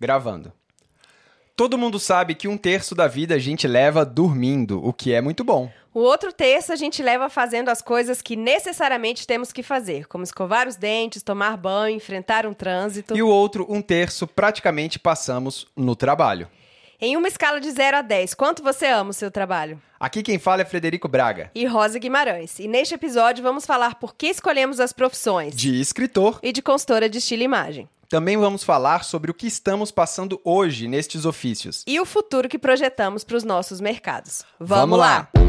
Gravando. Todo mundo sabe que um terço da vida a gente leva dormindo, o que é muito bom. O outro terço a gente leva fazendo as coisas que necessariamente temos que fazer, como escovar os dentes, tomar banho, enfrentar um trânsito. E o outro, um terço, praticamente passamos no trabalho. Em uma escala de 0 a 10, quanto você ama o seu trabalho? Aqui quem fala é Frederico Braga. E Rosa Guimarães. E neste episódio vamos falar por que escolhemos as profissões. De escritor. E de consultora de estilo e imagem. Também vamos falar sobre o que estamos passando hoje nestes ofícios. E o futuro que projetamos para os nossos mercados. Vamos, Vamos lá. lá.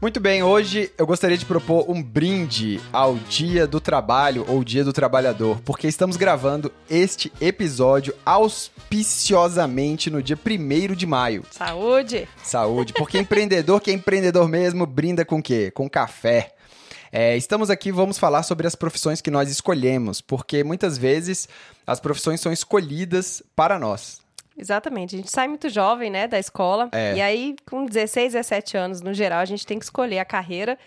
Muito bem, hoje eu gostaria de propor um brinde ao Dia do Trabalho ou Dia do Trabalhador, porque estamos gravando este episódio auspiciosamente no dia 1 de maio. Saúde! Saúde, porque empreendedor que é empreendedor mesmo brinda com o quê? Com café. É, estamos aqui, vamos falar sobre as profissões que nós escolhemos, porque muitas vezes as profissões são escolhidas para nós. Exatamente. A gente sai muito jovem, né, da escola. É. E aí, com 16, 17 anos, no geral, a gente tem que escolher a carreira.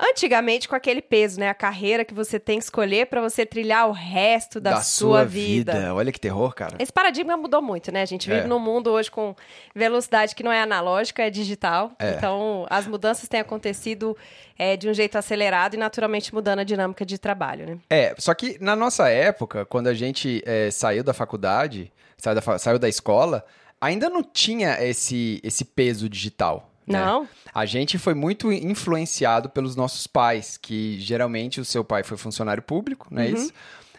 Antigamente, com aquele peso, né? A carreira que você tem que escolher para você trilhar o resto da, sua, vida. Olha que terror, cara. Esse paradigma mudou muito, né? A gente vive É. num mundo hoje com velocidade que não é analógica, é digital. É. Então, as mudanças têm acontecido é, de um jeito acelerado e naturalmente mudando a dinâmica de trabalho, né? É, só que na nossa época, quando a gente é, saiu da faculdade, saiu da, saiu da escola, ainda não tinha esse, esse peso digital. né? Não? A gente foi muito influenciado pelos nossos pais, que geralmente o seu pai foi funcionário público, não é Uhum. isso?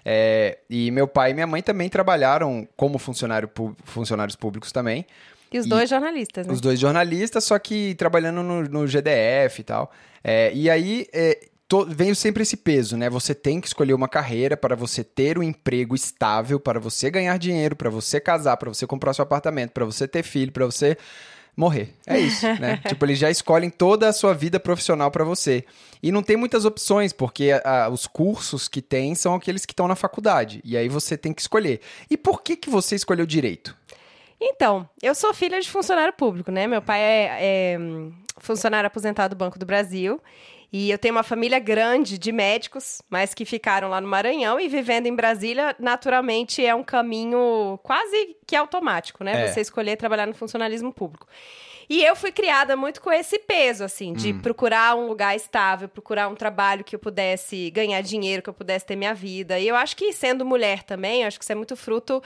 É, e meu pai e minha mãe também trabalharam como funcionário, funcionários públicos também. E os E dois jornalistas, né? Os dois jornalistas, só que trabalhando no, no GDF e tal. É, e aí é, to- veio sempre esse peso, né? Você tem que escolher uma carreira para você ter um emprego estável, para você ganhar dinheiro, para você casar, para você comprar seu apartamento, para você ter filho, para você morrer. É isso, né? tipo, eles já escolhem toda a sua vida profissional para você. E não tem muitas opções, porque a- a- os cursos que tem são aqueles que estão na faculdade. E aí você tem que escolher. E por que, que você escolheu direito? Então, eu sou filha de funcionário público, né? Meu pai é, é, funcionário aposentado do Banco do Brasil. E eu tenho uma família grande de médicos, mas que ficaram lá no Maranhão e vivendo em Brasília, naturalmente é um caminho quase que automático, né? É. Você escolher trabalhar no funcionalismo público. E eu fui criada muito com esse peso, assim, de procurar um lugar estável, procurar um trabalho que eu pudesse ganhar dinheiro, que eu pudesse ter minha vida. E eu acho que sendo mulher também, acho que isso é muito fruto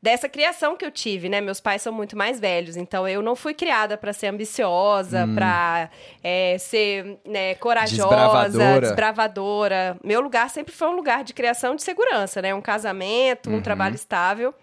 dessa criação que eu tive, né? Meus pais são muito mais velhos, então eu não fui criada para ser ambiciosa, pra é, ser né, corajosa, Desbravadora. desbravadora. Meu lugar sempre foi um lugar de criação de segurança, né? Um casamento, um trabalho estável.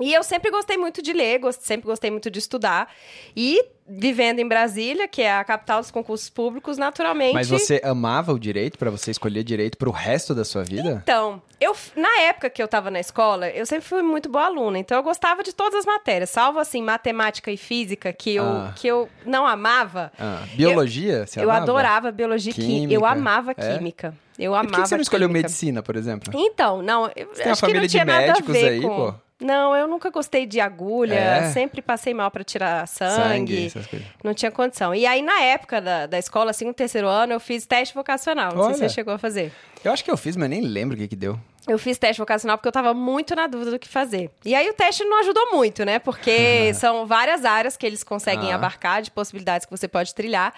E eu sempre gostei muito de ler, sempre gostei muito de estudar. E vivendo em Brasília, que é a capital dos concursos públicos, naturalmente. Mas você amava o direito para você escolher direito pro resto da sua vida? Então, eu, na época que eu tava na escola, eu sempre fui muito boa aluna, então eu gostava de todas as matérias, salvo assim, matemática e física, que eu, Ah. que eu não amava. Ah, biologia? você eu amava? adorava biologia e química. Eu Química, amava é? química. Eu E amava por que você não escolheu química. medicina, por exemplo? Então, não, eu tem uma acho que família não de tinha nada a médicos aí, com... pô. Não, eu nunca gostei de agulha, É? sempre passei mal pra tirar sangue. coisas. Não tinha condição. E aí, na época da, da escola, assim, no terceiro ano, eu fiz teste vocacional. Não sei Olha. se você chegou a fazer. Eu acho que eu fiz, mas nem lembro o que que deu. Eu fiz teste vocacional porque eu tava muito na dúvida do que fazer. E aí o teste não ajudou muito, né? Porque são várias áreas que eles conseguem Ah. abarcar, de possibilidades que você pode trilhar.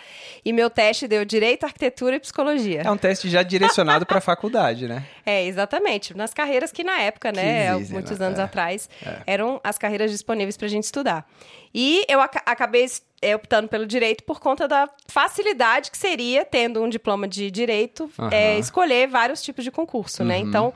E meu teste deu direito, arquitetura e psicologia. É um teste já direcionado pra faculdade, né? É, exatamente. Nas carreiras que na época, né, existem, muitos né? anos É. atrás, eram as carreiras disponíveis pra gente estudar. E eu aca- acabei é, optando pelo direito por conta da facilidade que seria, tendo um diploma de direito, Aham. é, escolher vários tipos de concurso, né? Uhum. Então,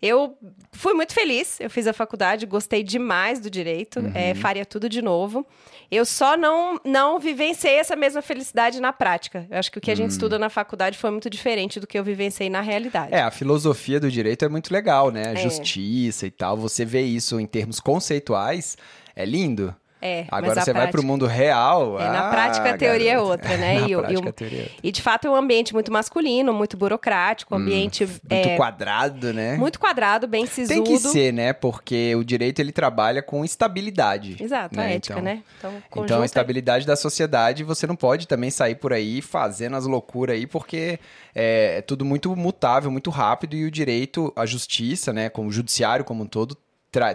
eu fui muito feliz, eu fiz a faculdade, gostei demais do direito, Uhum. é, faria tudo de novo. Eu só não, não vivenciei essa mesma felicidade na prática. Eu acho que o que a gente estuda na faculdade foi muito diferente do que eu vivenciei na realidade. Hum. É, a filosofia do direito é muito legal, né? A É. justiça e tal. Você vê isso em termos conceituais, é lindo. É, Agora você a vai prática- pro mundo real. É, na ah, prática a teoria é outra, né? Na E o- e prática o- teoria é outra. E de fato é um ambiente muito masculino, muito burocrático, um ambiente Hum, Muito é, quadrado, né? muito quadrado, bem sisudo. Tem que ser, né? Porque o direito ele trabalha com estabilidade. Exato, a né? ética, Então- né? Então, Então, conjunta- a estabilidade da sociedade, você não pode também sair por aí fazendo as loucuras aí, porque é, é tudo muito mutável, muito rápido, e o direito, a justiça, né, como o judiciário como um todo,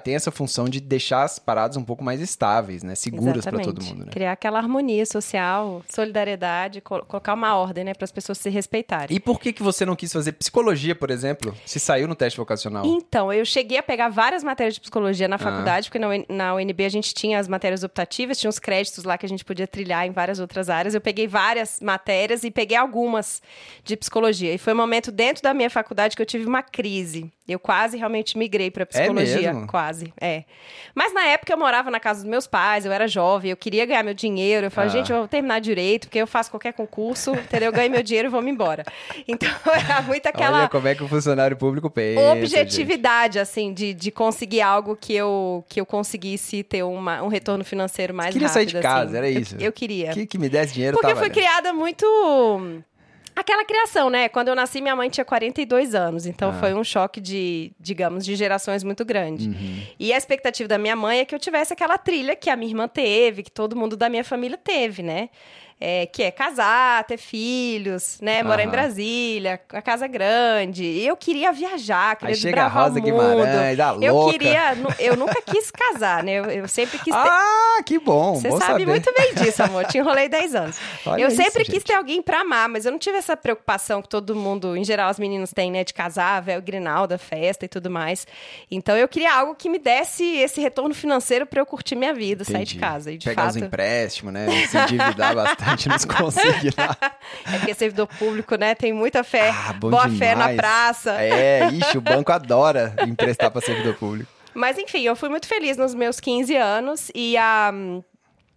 tem essa função de deixar as paradas um pouco mais estáveis, né, seguras para todo mundo, né? Criar aquela harmonia social, solidariedade, col- colocar uma ordem, né, para as pessoas se respeitarem. E por que, que você não quis fazer psicologia, por exemplo, se saiu no teste vocacional? Então, eu cheguei a pegar várias matérias de psicologia Ah. na faculdade, porque na, UN na UNB a gente tinha as matérias optativas, tinha os créditos lá que a gente podia trilhar em várias outras áreas. Eu peguei várias matérias e peguei algumas de psicologia. E foi um momento dentro da minha faculdade que eu tive uma crise. Eu quase realmente migrei para psicologia, mesmo? Quase, é. Mas na época eu morava na casa dos meus pais, eu era jovem, eu queria ganhar meu dinheiro. Eu falei, Ah. gente, eu vou terminar direito, porque eu faço qualquer concurso, entendeu? Eu ganho meu dinheiro e vou me embora. Então era muito aquela Olha como é que o funcionário público pensa, gente. objetividade, assim, de, de conseguir algo que eu, que eu conseguisse ter uma, um retorno financeiro mais queria sair rápido. de casa, assim. era Eu- isso? Eu, queria. Que, que me desse dinheiro, Porque eu fui criada muito. Aquela criação, né? Quando eu nasci, minha mãe tinha 42 anos. Então Ah. foi um choque de, digamos, de gerações muito grande. Uhum. E a expectativa da minha mãe é que eu tivesse aquela trilha que a minha irmã teve, que todo mundo da minha família teve, né? É, que é casar, ter filhos, né? Morar em Aham. Brasília, a casa grande. E eu queria viajar, queria Aí chega a Rosa. Guimarães, a Eu louca. queria, eu nunca quis casar, né? Eu, eu sempre quis ter. Ah, que bom, Você bom sabe saber. muito bem disso, amor. Te enrolei 10 anos. Olha eu isso, sempre gente. quis ter alguém pra amar, mas eu não tive essa preocupação que todo mundo, em geral, os meninos têm, né? De casar, véu, grinalda, festa e tudo mais. Então eu queria algo que me desse esse retorno financeiro pra eu curtir minha vida, sair de Entendi. casa. E de Pegar os fato. empréstimos, né? Se endividar bastante, nos conseguir lá. É porque servidor público, né? Tem muita fé. Ah, boa fé na demais. praça. É, ixi, o banco adora emprestar para servidor público. Mas enfim, eu fui muito feliz nos meus 15 anos e a,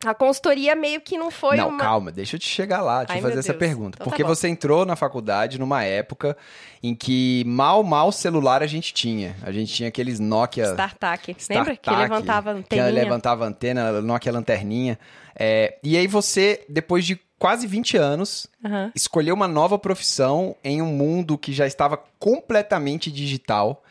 a consultoria meio que não foi não, uma. calma, deixa eu te chegar lá, eu fazer essa pergunta. Então tá Porque bom. você entrou na faculdade numa época em que mal, mal celular a gente tinha. A gente tinha aqueles Nokia Startup. Lembra que StarTAC, levantava Que anteninha? levantava antena, Nokia lanterninha. É, e aí você, depois de quase 20 anos, Aham. escolheu uma nova profissão em um mundo que já estava completamente digital,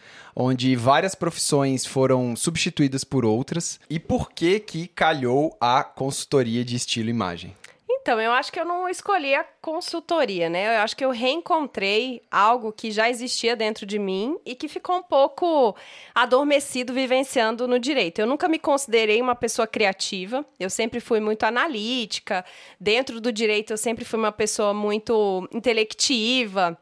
onde várias profissões foram substituídas por outras. E por que que calhou a consultoria de estilo e imagem? Então, eu acho que eu não escolhi a consultoria, né? Eu acho que eu reencontrei algo que já existia dentro de mim e que ficou um pouco adormecido vivenciando no direito. Eu nunca me considerei uma pessoa criativa, eu sempre fui muito analítica. Dentro do direito, eu sempre fui uma pessoa muito intelectiva.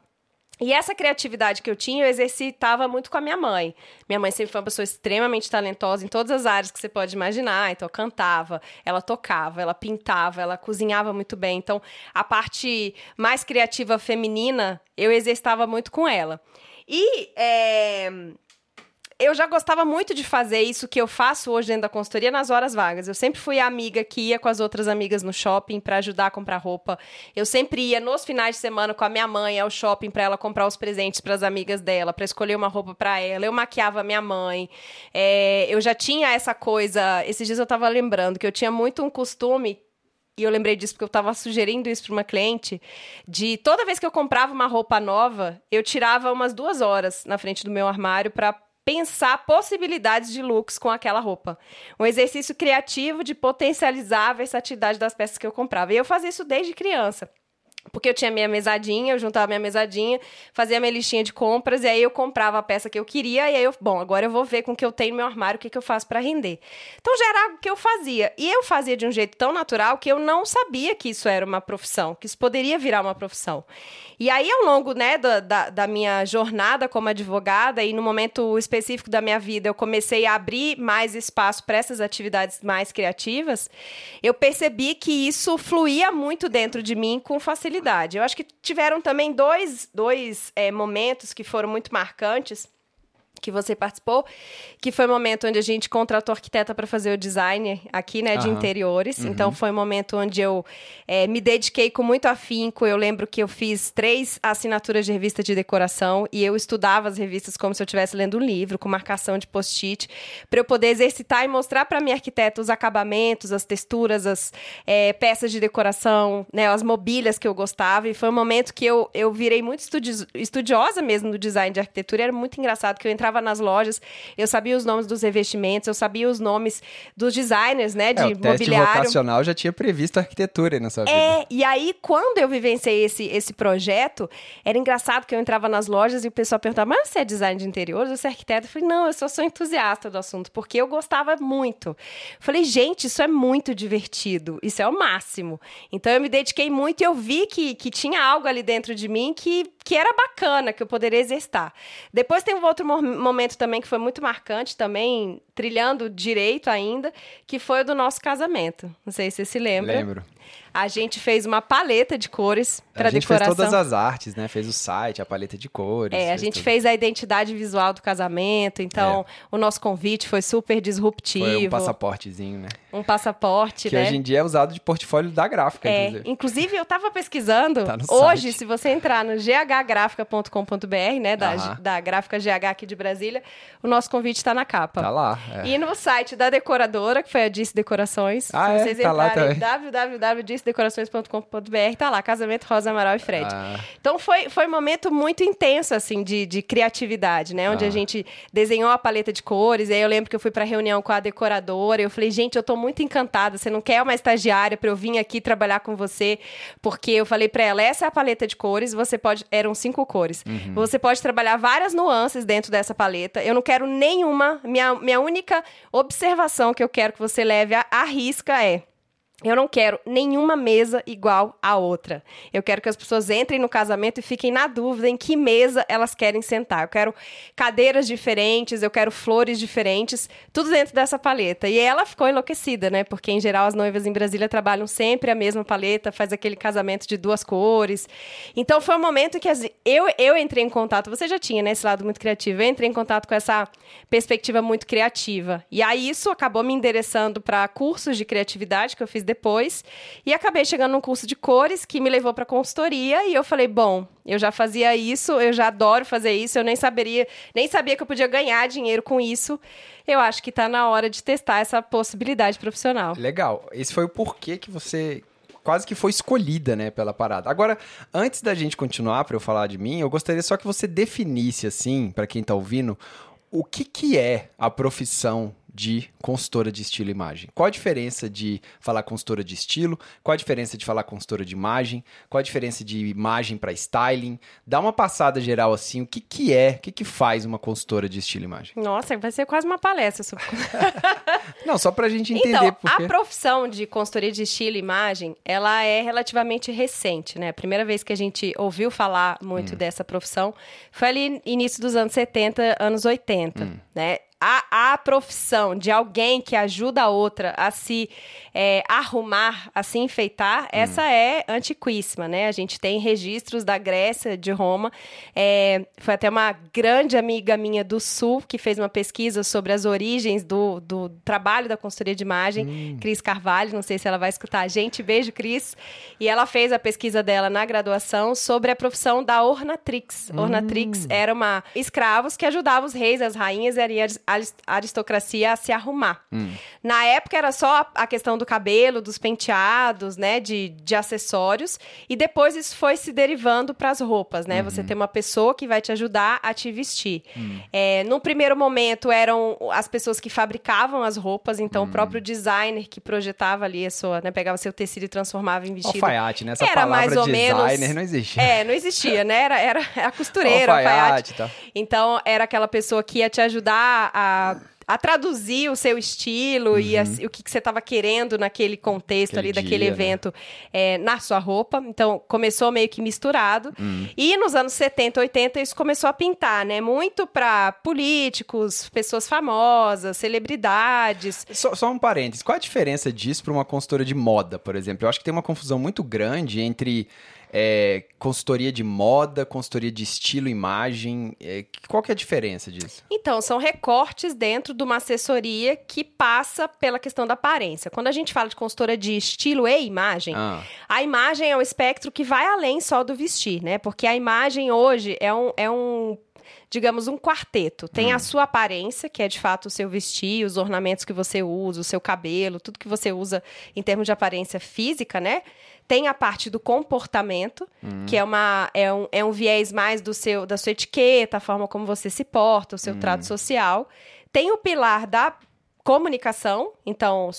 E essa criatividade que eu tinha, eu exercitava muito com a minha mãe. Minha mãe sempre foi uma pessoa extremamente talentosa em todas as áreas que você pode imaginar. Então, cantava, ela tocava, ela pintava, ela cozinhava muito bem. Então, a parte mais criativa feminina, eu exercitava muito com ela. E é, eu já gostava muito de fazer isso que eu faço hoje dentro da consultoria nas horas vagas. Eu sempre fui a amiga que ia com as outras amigas no shopping para ajudar a comprar roupa. Eu sempre ia nos finais de semana com a minha mãe ao shopping para ela comprar os presentes para as amigas dela, para escolher uma roupa para ela. Eu maquiava a minha mãe. É, eu já tinha essa coisa. Esses dias eu tava lembrando que eu tinha muito um costume e eu lembrei disso porque eu estava sugerindo isso para uma cliente, de toda vez que eu comprava uma roupa nova, eu tirava umas duas horas na frente do meu armário para pensar possibilidades de looks com aquela roupa. Um exercício criativo de potencializar a versatilidade das peças que eu comprava. E eu fazia isso desde criança. Porque eu tinha minha mesadinha, eu juntava minha mesadinha, fazia minha listinha de compras, e aí eu comprava a peça que eu queria, e aí eu, bom, agora eu vou ver com o que eu tenho no meu armário, o que, que eu faço para render. Então já era algo que eu fazia. E eu fazia de um jeito tão natural que eu não sabia que isso era uma profissão, que isso poderia virar uma profissão. E aí, ao longo né, da, da, da minha jornada como advogada, e no momento específico da minha vida, eu comecei a abrir mais espaço para essas atividades mais criativas, eu percebi que isso fluía muito dentro de mim com facilidade. Eu acho que tiveram também dois, dois é, momentos que foram muito marcantes. Que você participou, que foi o um momento onde a gente contratou arquiteta para fazer o design aqui, né, de uhum. interiores. Uhum. Então foi um momento onde eu é, me dediquei com muito afinco. Eu lembro que eu fiz três assinaturas de revista de decoração e eu estudava as revistas como se eu estivesse lendo um livro, com marcação de post-it, para eu poder exercitar e mostrar para minha arquiteta os acabamentos, as texturas, as é, peças de decoração, né, as mobílias que eu gostava. E foi um momento que eu, eu virei muito estudi estudiosa mesmo do design de arquitetura. E era muito engraçado que eu entrava entrava nas lojas, eu sabia os nomes dos revestimentos, eu sabia os nomes dos designers, né, de é, o mobiliário. teste vocacional já tinha previsto arquitetura nessa vida. É, e aí quando eu vivenciei esse, esse projeto, era engraçado que eu entrava nas lojas e o pessoal perguntava, mas você é design de interiores, você é arquiteto? Eu falei, não, eu só sou entusiasta do assunto, porque eu gostava muito. Eu falei, gente, isso é muito divertido, isso é o máximo. Então eu me dediquei muito e eu vi que, que tinha algo ali dentro de mim que, que era bacana, que eu poderia exercitar. Depois tem um outro momento também que foi muito marcante, também trilhando direito ainda, que foi o do nosso casamento. Não sei se você se lembra. Lembro. A gente fez uma paleta de cores para decoração. A gente fez todas as artes, né? Fez o site, a paleta de cores. É, a gente tudo. fez a identidade visual do casamento, então é. o nosso convite foi super disruptivo. Foi um passaportezinho, né? Um passaporte, que né? hoje em dia é usado de portfólio da gráfica, é, inclusive. Inclusive, eu estava pesquisando, tá hoje, site. se você entrar no ghgrafica.com.br, né, da, da gráfica GH aqui de Brasília, o nosso convite está na capa. Tá lá. É. E no site da decoradora, que foi a Dice Decorações, ah, se é? vocês tá entrarem www.dicedecorações.com.br, tá lá, Casamento Rosa Amaral e Fred. Ah. Então foi, foi um momento muito intenso, assim, de, de criatividade, né? Onde ah. a gente desenhou a paleta de cores, e aí eu lembro que eu fui pra reunião com a decoradora, e eu falei, gente, eu tô muito encantada, você não quer uma estagiária pra eu vir aqui trabalhar com você? Porque eu falei pra ela, essa é a paleta de cores, você pode... Eram cinco cores. Uhum. Você pode trabalhar várias nuances dentro dessa paleta. Eu não quero nenhuma... Minha, minha única observação que eu quero que você leve à risca é eu não quero nenhuma mesa igual à outra. Eu quero que as pessoas entrem no casamento e fiquem na dúvida em que mesa elas querem sentar. Eu quero cadeiras diferentes, eu quero flores diferentes, tudo dentro dessa paleta. E ela ficou enlouquecida, né? Porque em geral as noivas em Brasília trabalham sempre a mesma paleta, faz aquele casamento de duas cores. Então foi um momento que eu, eu entrei em contato, você já tinha né, esse lado muito criativo, eu entrei em contato com essa perspectiva muito criativa. E aí isso acabou me endereçando para cursos de criatividade que eu fiz depois. E acabei chegando num curso de cores que me levou para consultoria e eu falei, bom, eu já fazia isso, eu já adoro fazer isso, eu nem saberia, nem sabia que eu podia ganhar dinheiro com isso. Eu acho que está na hora de testar essa possibilidade profissional. Legal. Esse foi o porquê que você quase que foi escolhida, né, pela parada. Agora, antes da gente continuar para eu falar de mim, eu gostaria só que você definisse assim, para quem está ouvindo, o que que é a profissão de consultora de estilo e imagem. Qual a diferença de falar consultora de estilo? Qual a diferença de falar consultora de imagem? Qual a diferença de imagem para styling? Dá uma passada geral assim, o que, que é, o que, que faz uma consultora de estilo e imagem? Nossa, vai ser quase uma palestra. Sobre... Não, só para a gente entender. Então, porque... a profissão de consultoria de estilo e imagem, ela é relativamente recente, né? A primeira vez que a gente ouviu falar muito hum. dessa profissão foi ali início dos anos 70, anos 80, hum. né? A, a profissão de alguém que ajuda a outra a se é, arrumar, a se enfeitar, hum. essa é antiquíssima, né? A gente tem registros da Grécia, de Roma. É, foi até uma grande amiga minha do Sul que fez uma pesquisa sobre as origens do, do trabalho da consultoria de imagem, hum. Cris Carvalho. Não sei se ela vai escutar a gente. Beijo, Cris. E ela fez a pesquisa dela na graduação sobre a profissão da ornatrix. Hum. Ornatrix era uma escravos que ajudavam os reis, as rainhas e aristocracia a se arrumar. Hum. Na época era só a questão do cabelo, dos penteados, né, de, de acessórios, e depois isso foi se derivando para as roupas, né? Uhum. Você tem uma pessoa que vai te ajudar a te vestir. Hum. É, no primeiro momento eram as pessoas que fabricavam as roupas, então hum. o próprio designer que projetava ali a sua, né, pegava seu tecido e transformava em vestido. Alfaiate, né? Essa era mais ou designer menos, não existia. É, não existia, né? Era, era a costureira, alfaiate. alfaiate. Tá. Então era aquela pessoa que ia te ajudar a a traduzir o seu estilo uhum. e a, o que, que você estava querendo naquele contexto Aquele ali, dia, daquele né? evento, é, na sua roupa. Então, começou meio que misturado. Uhum. E nos anos 70, 80, isso começou a pintar, né? Muito para políticos, pessoas famosas, celebridades. Só, só um parênteses. Qual a diferença disso para uma consultora de moda, por exemplo? Eu acho que tem uma confusão muito grande entre é, consultoria de moda, consultoria de estilo, imagem. É, qual que é a diferença disso? Então, são recortes dentro de uma assessoria que passa pela questão da aparência. Quando a gente fala de consultora de estilo e imagem, Ah, a imagem é um espectro que vai além só do vestir, né? Porque a imagem hoje é um, é um digamos, um quarteto. Tem a sua aparência, que é de fato o seu vestir, os ornamentos que você usa, o seu cabelo, tudo que você usa em termos de aparência física, né? Tem a parte do comportamento, que é, uma, é, um, é um viés mais do seu, da sua etiqueta, a forma como você se porta, o seu trato social. Tem o pilar da comunicação, então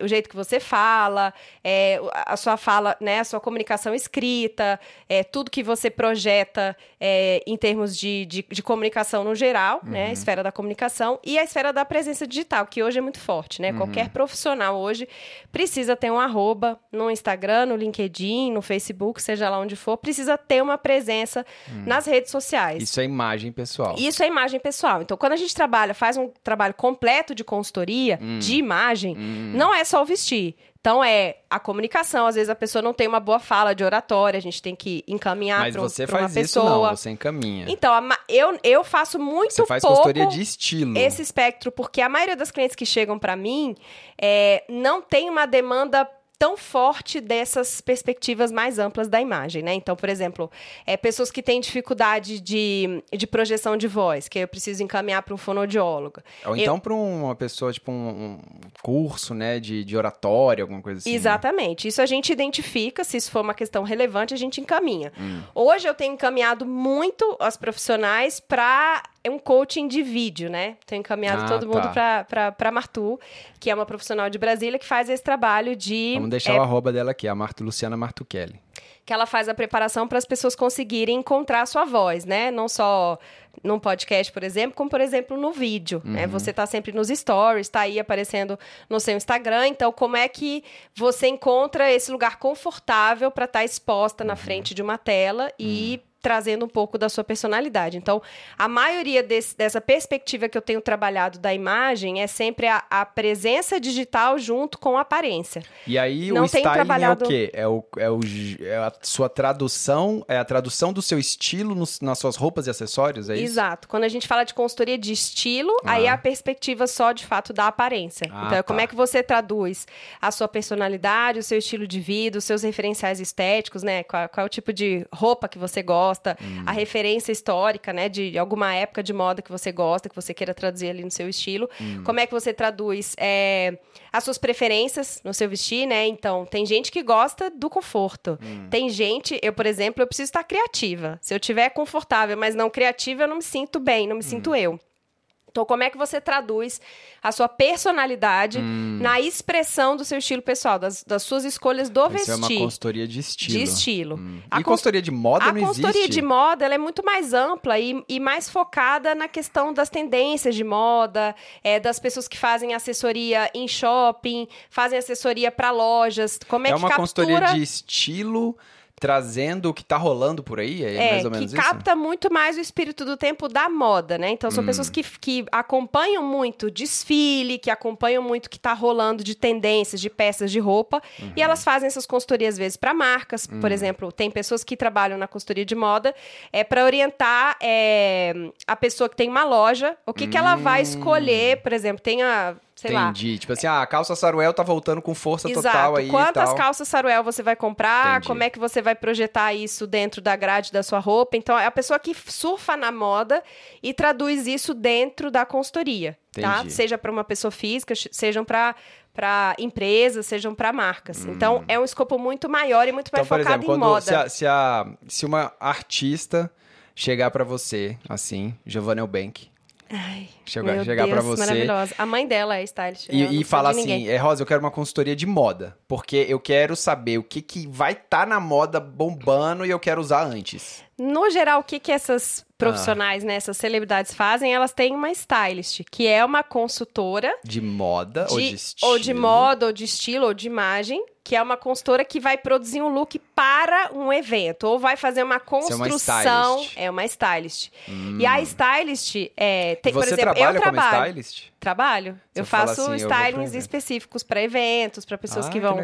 o jeito que você fala, é, a sua fala, né, a sua comunicação escrita, é, tudo que você projeta é, em termos de, de, de comunicação no geral, né, a esfera da comunicação e a esfera da presença digital, que hoje é muito forte, né? Qualquer profissional hoje precisa ter um arroba no Instagram, no LinkedIn, no Facebook, seja lá onde for, precisa ter uma presença nas redes sociais. isso é imagem pessoal. Isso é imagem pessoal. Então, quando a gente trabalha, faz um trabalho completo de consultoria, Hum. de imagem, não é só o vestir. Então, é a comunicação. Às vezes a pessoa não tem uma boa fala de oratória, a gente tem que encaminhar Mas para você uma faz isso pessoa. não, você encaminha. Então, eu, eu faço muito Você faz pouco consultoria de estilo. esse espectro, porque a maioria das clientes que chegam para mim é, não tem uma demanda tão forte dessas perspectivas mais amplas da imagem, né? Então, por exemplo, é, pessoas que têm dificuldade de, de projeção de voz, que eu preciso encaminhar para um fonoaudiólogo. Ou então para uma pessoa, tipo, um, um curso, né, de, de oratória, alguma coisa assim. né? Exatamente. Isso a gente identifica, se isso for uma questão relevante, a gente encaminha. Hum. Hoje eu tenho encaminhado muito as profissionais para um coaching de vídeo, né? Tenho encaminhado Ah, todo mundo tá. para Martu, que é uma profissional de Brasília que faz esse trabalho de Vamos deixar é, o arroba dela aqui, a Marta Luciana Martuchelli. que ela faz a preparação para as pessoas conseguirem encontrar a sua voz, né? Não só num podcast, por exemplo, como, por exemplo, no vídeo, né? Uhum. Você tá sempre nos stories, tá aí aparecendo no seu Instagram, então como é que você encontra esse lugar confortável para estar exposta Uhum. na frente de uma tela e trazendo um pouco da sua personalidade. Então, a maioria desse- dessa perspectiva que eu tenho trabalhado da imagem é sempre a, a presença digital junto com a aparência. E aí Não o tenho styling trabalhado- é o quê? É, o, é, o, é a sua tradução, é a tradução do seu estilo nos- nas suas roupas e acessórios, é isso? Exato. Quando a gente fala de consultoria de estilo, aí é a perspectiva só de fato da aparência. Ah, então, é como tá. é que você traduz a sua personalidade, o seu estilo de vida, os seus referenciais estéticos, né? Qual, qual é o tipo de roupa que você gosta, Hum. a referência histórica, né? De alguma época de moda que você gosta, que você queira traduzir ali no seu estilo. Hum. Como é que você traduz é, as suas preferências no seu vestir, né? Então, tem gente que gosta do conforto. Hum. Tem gente, eu, por exemplo, eu preciso estar criativa. Se eu tiver confortável, mas não criativa, eu não me sinto bem, não me sinto eu. Então, como é que você traduz a sua personalidade Hum. na expressão do seu estilo pessoal, das, das suas escolhas do Isso vestir? é uma consultoria de estilo. De estilo. Hum. A E cons- consultoria de moda A não consultoria existe? de moda é muito mais ampla e, e mais focada na questão das tendências de moda, é, das pessoas que fazem assessoria em shopping, fazem assessoria para lojas. Como é, É que uma captura... consultoria de estilo trazendo o que tá rolando por aí? É, É, mais ou menos que isso? capta muito mais o espírito do tempo da moda, né? Então, são Hum. pessoas que, que acompanham muito desfile, que acompanham muito o que tá rolando de tendências, de peças de roupa, Uhum. e elas fazem essas consultorias, às vezes, para marcas. Hum. Por exemplo, tem pessoas que trabalham na consultoria de moda é, para orientar é, a pessoa que tem uma loja, o que, que ela vai escolher, por exemplo, tem a. Sei lá, Hum. Entendi. Tipo assim, ah, a calça Saruel tá voltando com força Exato. total aí e Quantas calças Saruel você vai comprar? Entendi. Como é que você vai projetar isso dentro da grade da sua roupa? Então, é a pessoa que surfa na moda e traduz isso dentro da consultoria, tá? Entendi. Seja para uma pessoa física, sejam para para empresas, sejam para marcas. Então, é um escopo muito maior e muito Hum. Então, mais por focado exemplo, em moda. se, a, se, a- se uma artista chegar pra você, assim, Giovanna Eubank, Ai, chegar, chegar pra você maravilhosa. A mãe dela é stylist. e, e falar assim, é, Rosa, eu quero uma consultoria de moda, porque eu quero saber o que, que vai estar na moda bombando e eu quero usar antes. No geral, o que, que essas profissionais, né, essas celebridades fazem? Elas têm uma stylist, que é uma consultora De moda ou de de, estilo. ou de moda, ou de estilo, ou de imagem, que é uma consultora que vai produzir um look para um evento, ou vai fazer uma Você é uma construção. stylist. É uma stylist. E a stylist, é, tem, por exemplo, eu trabalho. stylist? Trabalho. Você eu faço assim, eu stylings evento. específicos para eventos, para pessoas Ah, que vão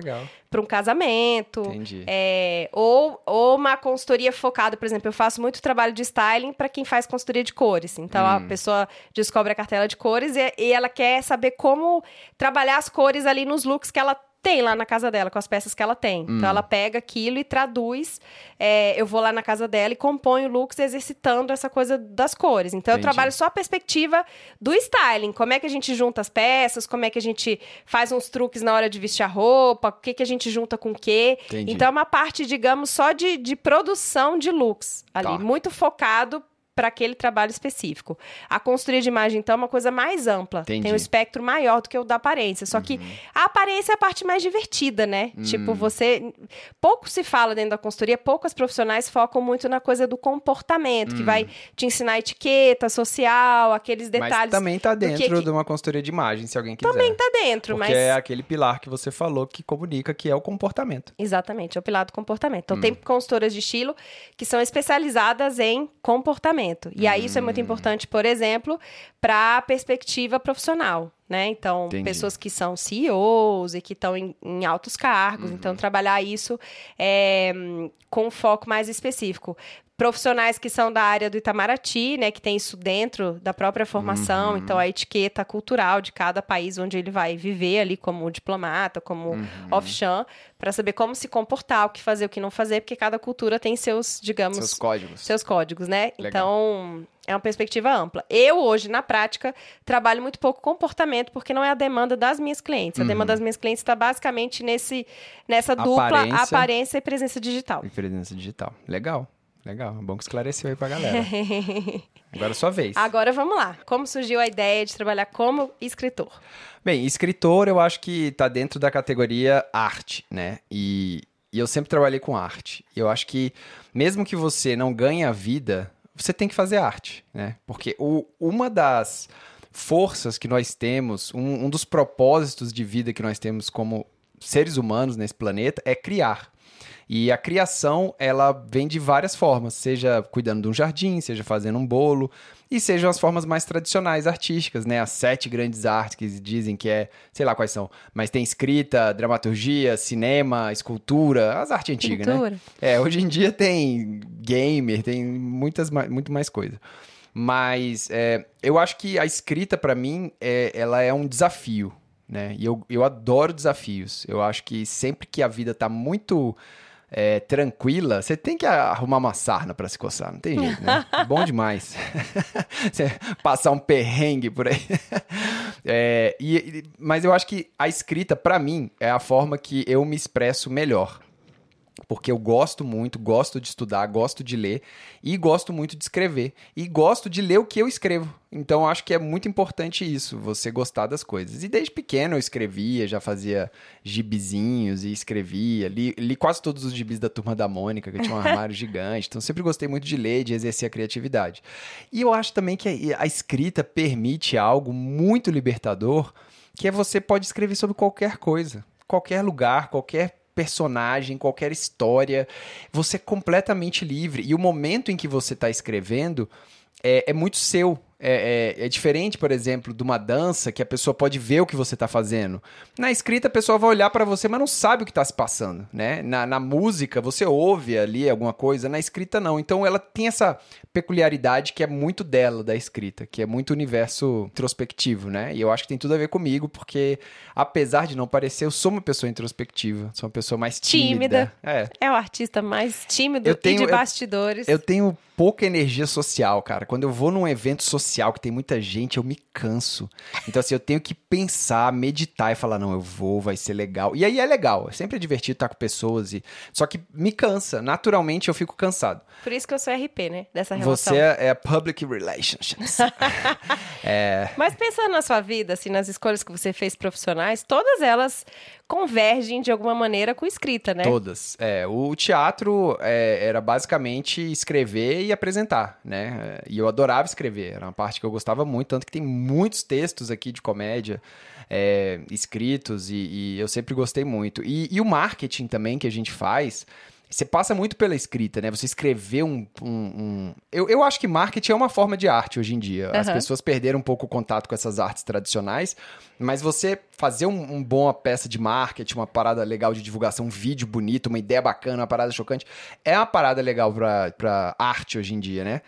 para um casamento. Entendi. É, ou, ou uma consultoria focada, por exemplo, eu faço muito trabalho de styling para quem faz consultoria de cores. Então a Hum. pessoa descobre a cartela de cores e, e ela quer saber como trabalhar as cores ali nos looks que ela tem lá na casa dela, com as peças que ela tem. Hum. Então ela pega aquilo e traduz. é, eu vou lá na casa dela e componho looks exercitando essa coisa das cores. Então eu Entendi. trabalho só a perspectiva do styling. Como é que a gente junta as peças, como é que a gente faz uns truques na hora de vestir a roupa, o que, que a gente junta com o quê. Entendi. Então é uma parte, digamos, só de, de produção de looks ali, Tá. muito focado para aquele trabalho específico. A consultoria de imagem, então, é uma coisa mais ampla. Entendi. Uhum. Tem um espectro maior do que o da aparência. Só que a aparência é a parte mais divertida, né? Hum. Tipo, você. Pouco se fala dentro da consultoria, poucas profissionais focam muito na coisa do comportamento, que vai te ensinar etiqueta social, aqueles Hum. Mas detalhes. também tá dentro que- de uma consultoria de imagem, se alguém quiser. Também tá dentro, Porque mas. é aquele pilar que você falou que comunica, que é o comportamento. Exatamente, é o pilar do comportamento. Hum. Então, tem consultoras de estilo que são especializadas em comportamento. E aí, isso é Hum. muito importante, por exemplo, para a perspectiva profissional. Né? Então, Entendi. pessoas que são CEOs e que estão em, em altos cargos. Uhum. Então, trabalhar isso é, hum, com um foco mais específico. Profissionais que são da área do Itamaraty, né? Que tem isso dentro da própria formação. Uhum. Então, a etiqueta cultural de cada país onde ele vai viver ali como diplomata, como Uhum. off-chan, para saber como se comportar, o que fazer, o que não fazer, porque cada cultura tem seus, digamos, Seus seus, códigos. códigos, né? Legal. Então, é uma perspectiva ampla. Eu, hoje, na prática, trabalho muito pouco comportamento, porque não é a demanda das minhas clientes. A demanda das minhas clientes está basicamente nesse, nessa dupla Uhum. Aparência. aparência e presença digital. E presença digital. Legal. Legal. Bom que esclareceu aí pra galera. Agora é sua vez. Agora vamos lá. Como surgiu a ideia de trabalhar como escritor? Bem, escritor eu acho que tá dentro da categoria arte, né? E, e eu sempre trabalhei com arte. E eu acho que mesmo que você não ganhe a vida, você tem que fazer arte, né? Porque o, uma das forças que nós temos, um, um dos propósitos de vida que nós temos como seres humanos nesse planeta é criar. E a criação, ela vem de várias formas, seja cuidando de um jardim, seja fazendo um bolo, e sejam as formas mais tradicionais artísticas, né? As sete grandes artes que dizem que é, sei lá quais são, mas tem escrita, dramaturgia, cinema, escultura, as artes antigas, né? É, hoje em dia tem gamer, tem muitas, muito mais coisa. Mas é, eu acho que a escrita, pra mim, é, ela é um desafio, né? E eu, eu adoro desafios. Eu acho que sempre que a vida tá muito é, tranquila, você tem que arrumar uma sarna pra se coçar, não tem jeito, né? Bom demais. Você passar um perrengue por aí. É, e- mas eu acho que a escrita, pra mim, é a forma que eu me expresso melhor. Porque eu gosto muito, gosto de estudar, gosto de ler e gosto muito de escrever. E gosto de ler o que eu escrevo. Então acho que é muito importante isso, você gostar das coisas. E desde pequeno eu escrevia, já fazia gibizinhos e escrevia. Li, li quase todos os gibis da Turma da Mônica, que tinha um armário gigante. Então sempre gostei muito de ler, de exercer a criatividade. E eu acho também que a, a escrita permite algo muito libertador, que é você pode escrever sobre qualquer coisa. Qualquer lugar, qualquer personagem, qualquer história, você é completamente livre. E o momento em que você está escrevendo é, é muito seu. É, é- é diferente, por exemplo, de uma dança que a pessoa pode ver o que você está fazendo. Na escrita, a pessoa vai olhar para você, mas não sabe o que está se passando, né? Na, na música, você ouve ali alguma coisa, na escrita não. Então, ela tem essa peculiaridade que é muito dela, da escrita, que é muito universo introspectivo, né? E eu acho que tem tudo a ver comigo, porque apesar de não parecer, eu sou uma pessoa introspectiva, sou uma pessoa mais tímida. Tímida. É. É o artista mais tímido Eu tenho- e de eu- bastidores. Eu tenho pouca energia social, cara. Quando eu vou num evento social que tem muita gente, eu me canso. Então, assim, eu tenho que pensar, meditar e falar, não, eu vou, vai ser legal. E aí é legal, é sempre divertido estar com pessoas. E... Só que me cansa. Naturalmente eu fico cansado. Por isso que eu sou RP, né? Dessa relação. Você é, é Public Relationships. é. Mas pensando na sua vida, assim, nas escolhas que você fez profissionais, todas elas convergem de alguma maneira com escrita, né? Todas. É, o teatro é, era basicamente escrever e apresentar, né? E eu adorava escrever, era parte que eu gostava muito, tanto que tem muitos textos aqui de comédia é, escritos e, e, eu sempre gostei muito. E, e o marketing também que a gente faz você passa muito pela escrita, né? Você escrever um. um, um... Eu, eu acho que marketing é uma forma de arte hoje em dia. Uhum. As pessoas perderam um pouco o contato com essas artes tradicionais, mas você fazer um, um boa peça de marketing, uma parada legal de divulgação, um vídeo bonito, uma ideia bacana, uma parada chocante, é uma parada legal pra, pra arte hoje em dia, né?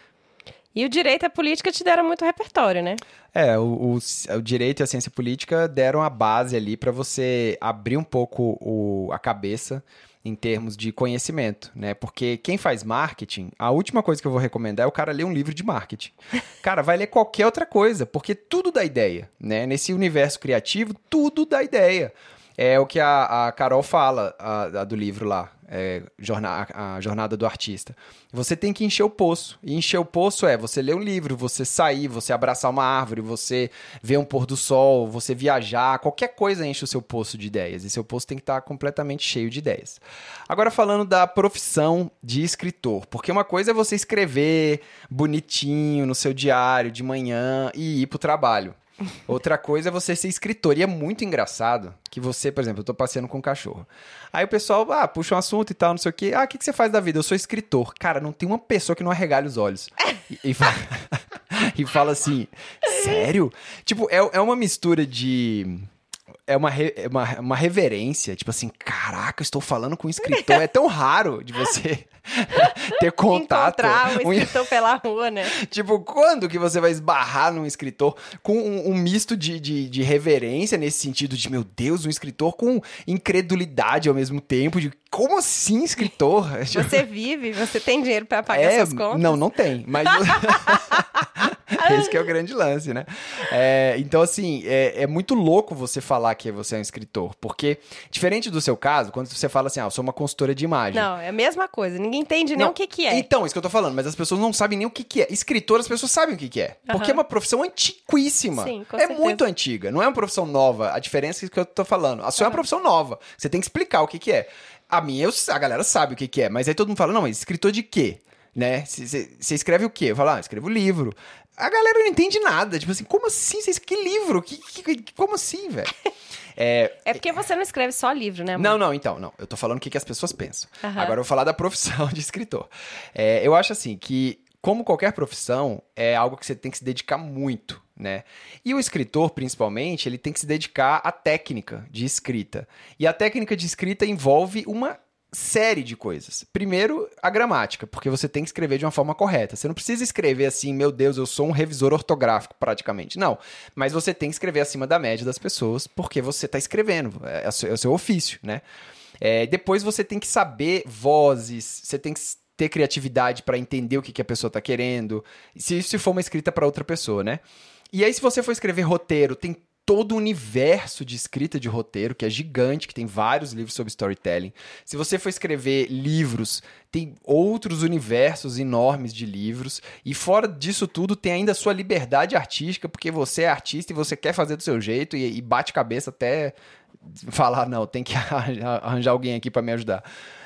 E o direito e a política te deram muito repertório, né? É, o, o, o direito e a ciência política deram a base ali para você abrir um pouco o, a cabeça em termos de conhecimento, né? Porque quem faz marketing, a última coisa que eu vou recomendar é o cara ler um livro de marketing. Cara, vai ler qualquer outra coisa, porque tudo dá ideia, né? Nesse universo criativo, tudo dá ideia. É o que a, a Carol fala a, a do livro lá é, jornada, a jornada do artista. Você tem que encher o poço. E encher o poço é você ler um livro, você sair, você abraçar uma árvore, você ver um pôr do sol, você viajar, qualquer coisa enche o seu poço de ideias. E seu poço tem que estar completamente cheio de ideias. Agora falando da profissão de escritor, porque uma coisa é você escrever bonitinho no seu diário de manhã e ir para o trabalho. Outra coisa é você ser escritor. E é muito engraçado que você, por exemplo, eu tô passeando com um cachorro. Aí o pessoal, ah, puxa um assunto e tal, não sei o quê. Ah, o que, que você faz da vida? Eu sou escritor. Cara, não tem uma pessoa que não arregale os olhos. E, e, fala, e fala assim, sério? Tipo, é, é uma mistura de é uma, re, é uma, uma reverência, tipo assim, caraca, estou falando com um escritor, é tão raro de você ter contato. Encontrar um escritor um... pela rua, né? tipo, quando que você vai esbarrar num escritor com um, um misto de, de, de, reverência nesse sentido de, meu Deus, um escritor com incredulidade ao mesmo tempo, de como assim escritor? Você vive, você tem dinheiro para pagar é, suas contas? Não, não tem, mas... Esse que é o grande lance, né? É, então, assim, é, é, muito louco você falar que você é um escritor, porque, diferente do seu caso, quando você fala assim, ah, eu sou uma consultora de imagem. Não, é a mesma coisa, ninguém entende nem não, o que, que é. Então, isso que eu tô falando, mas as pessoas não sabem nem o que, que é. Escritor, as pessoas sabem o que, que é, uhum. porque é uma profissão antiquíssima. Sim, com é certeza. muito antiga, não é uma profissão nova. A diferença é que eu tô falando. A sua uhum. é uma profissão nova, você tem que explicar o que, que é. A minha, eu, a galera sabe o que, que é, mas aí todo mundo fala, não, mas escritor de quê? né? Você escreve o quê? Eu falo, ah, eu escrevo livro. A galera não entende nada. Tipo assim, como assim? Que livro? Que, que, como assim, velho? É, é porque você não escreve só livro, né? Amor? Não, não, então, não. Eu tô falando o que, que as pessoas pensam. Uhum. Agora eu vou falar da profissão de escritor. É, eu acho assim que, como qualquer profissão, é algo que você tem que se dedicar muito, né? E o escritor, principalmente, ele tem que se dedicar à técnica de escrita. E a técnica de escrita envolve uma série de coisas. Primeiro, a gramática, porque você tem que escrever de uma forma correta. Você não precisa escrever assim, meu Deus, eu sou um revisor ortográfico, praticamente. Não. Mas você tem que escrever acima da média das pessoas, porque você está escrevendo. É, é, o seu ofício, né? É, depois você tem que saber vozes, você tem que ter criatividade para entender o que, que a pessoa está querendo, se isso for uma escrita para outra pessoa, né? E aí, se você for escrever roteiro, tem todo o universo de escrita de roteiro, que é gigante, que tem vários livros sobre storytelling. Se você for escrever livros, tem outros universos enormes de livros. E fora disso tudo, tem ainda a sua liberdade artística, porque você é artista e você quer fazer do seu jeito e, e bate cabeça até falar, não, tem que arranjar alguém aqui para me ajudar.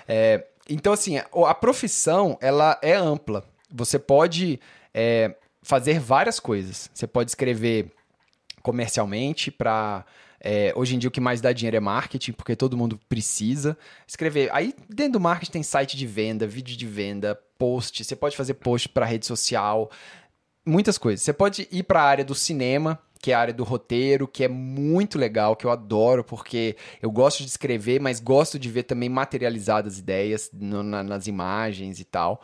É, então, assim, a profissão, ela é ampla. Você pode é, fazer várias coisas. Você pode escrever comercialmente para é, hoje em dia o que mais dá dinheiro é marketing, porque todo mundo precisa escrever. Aí dentro do marketing tem site de venda, vídeo de venda, post. Você pode fazer post para rede social, muitas coisas. Você pode ir para a área do cinema, que é a área do roteiro, que é muito legal, que eu adoro, porque eu gosto de escrever, mas gosto de ver também materializadas ideias no, na, nas imagens e tal.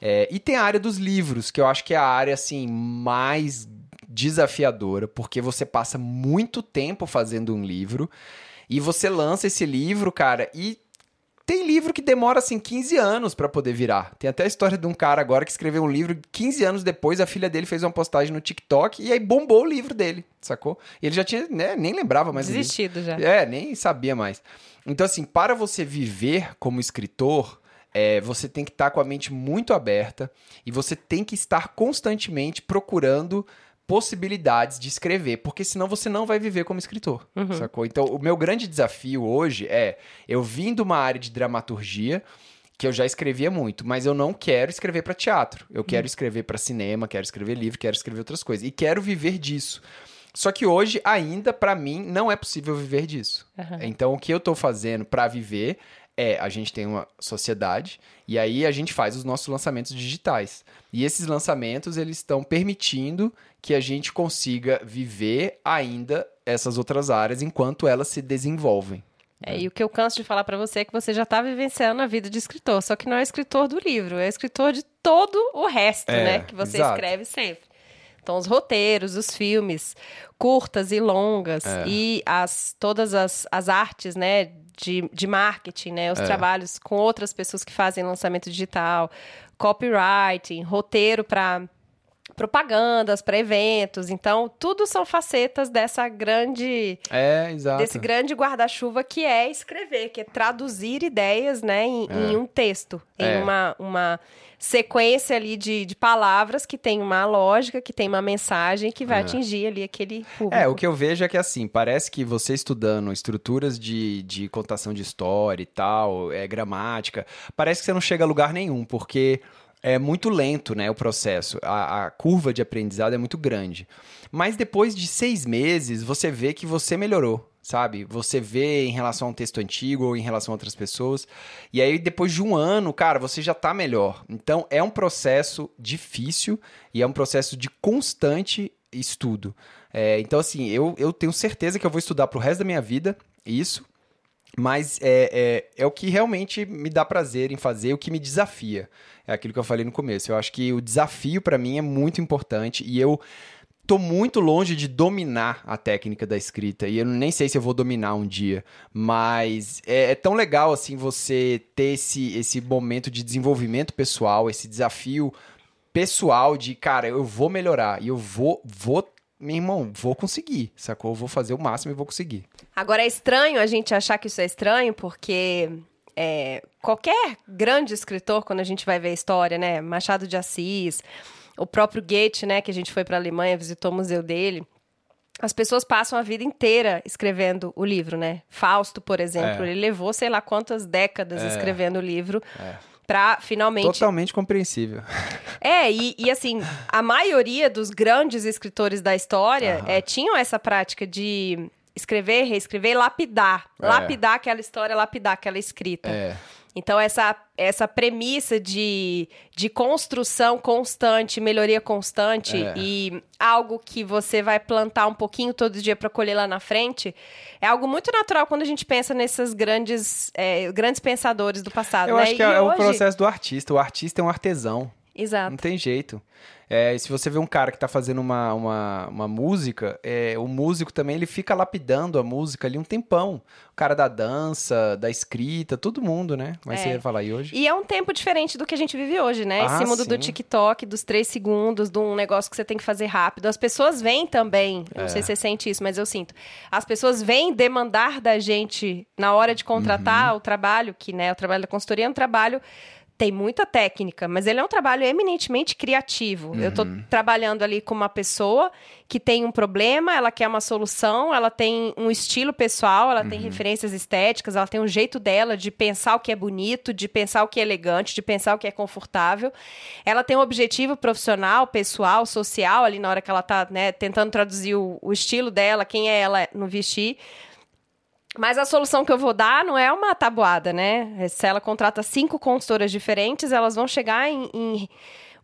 É, e tem a área dos livros, que eu acho que é a área assim mais desafiadora, porque você passa muito tempo fazendo um livro e você lança esse livro, cara, e tem livro que demora assim 15 anos para poder virar. Tem até a história de um cara agora que escreveu um livro 15 anos depois, a filha dele fez uma postagem no TikTok e aí bombou o livro dele, sacou? E ele já tinha, né, nem lembrava mais Desistido já. É, nem sabia mais. Então assim, para você viver como escritor, é, você tem que estar tá com a mente muito aberta e você tem que estar constantemente procurando possibilidades de escrever, porque senão você não vai viver como escritor, uhum. sacou? Então, o meu grande desafio hoje é eu vim de uma área de dramaturgia que eu já escrevia muito, mas eu não quero escrever para teatro. Eu quero escrever para cinema, quero escrever livro, quero escrever outras coisas e quero viver disso. Só que hoje ainda para mim não é possível viver disso. Aham. Então o que eu tô fazendo para viver é a gente tem uma sociedade e aí a gente faz os nossos lançamentos digitais. E esses lançamentos eles estão permitindo que a gente consiga viver ainda essas outras áreas enquanto elas se desenvolvem. É, e o que eu canso de falar pra você é que você já tá vivenciando a vida de escritor, só que não é escritor do livro, é escritor de todo o resto, É, né, que você exato. escreve sempre. Então, os roteiros, os filmes, curtas e longas, É. e as, todas as, as artes, né, de, de marketing, né, os É. trabalhos com outras pessoas que fazem lançamento digital, copywriting, roteiro para propagandas, para eventos. Então, tudo são facetas dessa grande É, exato. desse grande guarda-chuva que é escrever, que é traduzir ideias, né, em, em um texto, É. em uma, uma sequência ali de, de palavras que tem uma lógica, que tem uma mensagem que vai É. atingir ali aquele público. É, o que eu vejo é que assim, parece que você estudando estruturas de, de contação de história e tal, é gramática, parece que você não chega a lugar nenhum, porque é muito lento, né, o processo. A, a curva de aprendizado é muito grande. Mas depois de seis meses, você vê que você melhorou, sabe? Você vê em relação a um texto antigo ou em relação a outras pessoas. E aí, depois de um ano, cara, você já tá melhor. Então, é um processo difícil e é um processo de constante estudo. É, então, assim, eu, eu tenho certeza que eu vou estudar pro resto da minha vida isso. Mas é, é, é o que realmente me dá prazer em fazer, o que me desafia. É aquilo que eu falei no começo. Eu acho que o desafio para mim é muito importante e eu tô muito longe de dominar a técnica da escrita e eu nem sei se eu vou dominar um dia, mas é, é tão legal assim você ter esse, esse momento de desenvolvimento pessoal, esse desafio pessoal de, cara, eu vou melhorar e eu vou, vou, meu irmão, vou conseguir, sacou? Eu vou fazer o máximo e vou conseguir. Agora é estranho a gente achar que isso é estranho, porque é, qualquer grande escritor, quando a gente vai ver a história, né? Machado de Assis, o próprio Goethe, né? Que a gente foi para a Alemanha, visitou o museu dele. As pessoas passam a vida inteira escrevendo o livro, né? Fausto, por exemplo, É. ele levou sei lá quantas décadas É. escrevendo o livro É. para finalmente Totalmente compreensível. é, e, e, assim, a maioria dos grandes escritores da história é, tinham essa prática de escrever, reescrever lapidar. É. Lapidar aquela história, lapidar aquela escrita. É. Então, essa, essa premissa de, de construção constante, melhoria constante É. e algo que você vai plantar um pouquinho todo dia para colher lá na frente, é algo muito natural quando a gente pensa nesses grandes, é, grandes pensadores do passado. Eu né? acho que E é, é o hoje- processo do artista. O artista é um artesão. Exato. Não tem jeito. É, se você vê um cara que tá fazendo uma, uma, uma música, é, o músico também ele fica lapidando a música ali um tempão. O cara da dança, da escrita, todo mundo, né? Mas É. você ia falar aí hoje? E é um tempo diferente do que a gente vive hoje, né? Ah, Esse mundo do sim. TikTok, dos três segundos, de um negócio que você tem que fazer rápido. As pessoas vêm também, não É. sei se você sente isso, mas eu sinto. As pessoas vêm demandar da gente, na hora de contratar Uhum. o trabalho, que né, o trabalho da consultoria é um trabalho tem muita técnica, mas ele é um trabalho eminentemente criativo. Eu estou Uhum. trabalhando ali com uma pessoa que tem um problema, ela quer uma solução, ela tem um estilo pessoal, ela Uhum. tem referências estéticas, ela tem um jeito dela de pensar o que é bonito, de pensar o que é elegante, de pensar o que é confortável. Ela tem um objetivo profissional, pessoal, social, ali na hora que ela está tentando traduzir o, o estilo dela, quem é ela no vestir. Mas a solução que eu vou dar não é uma tabuada, né? Se ela contrata cinco consultoras diferentes, elas vão chegar em. em-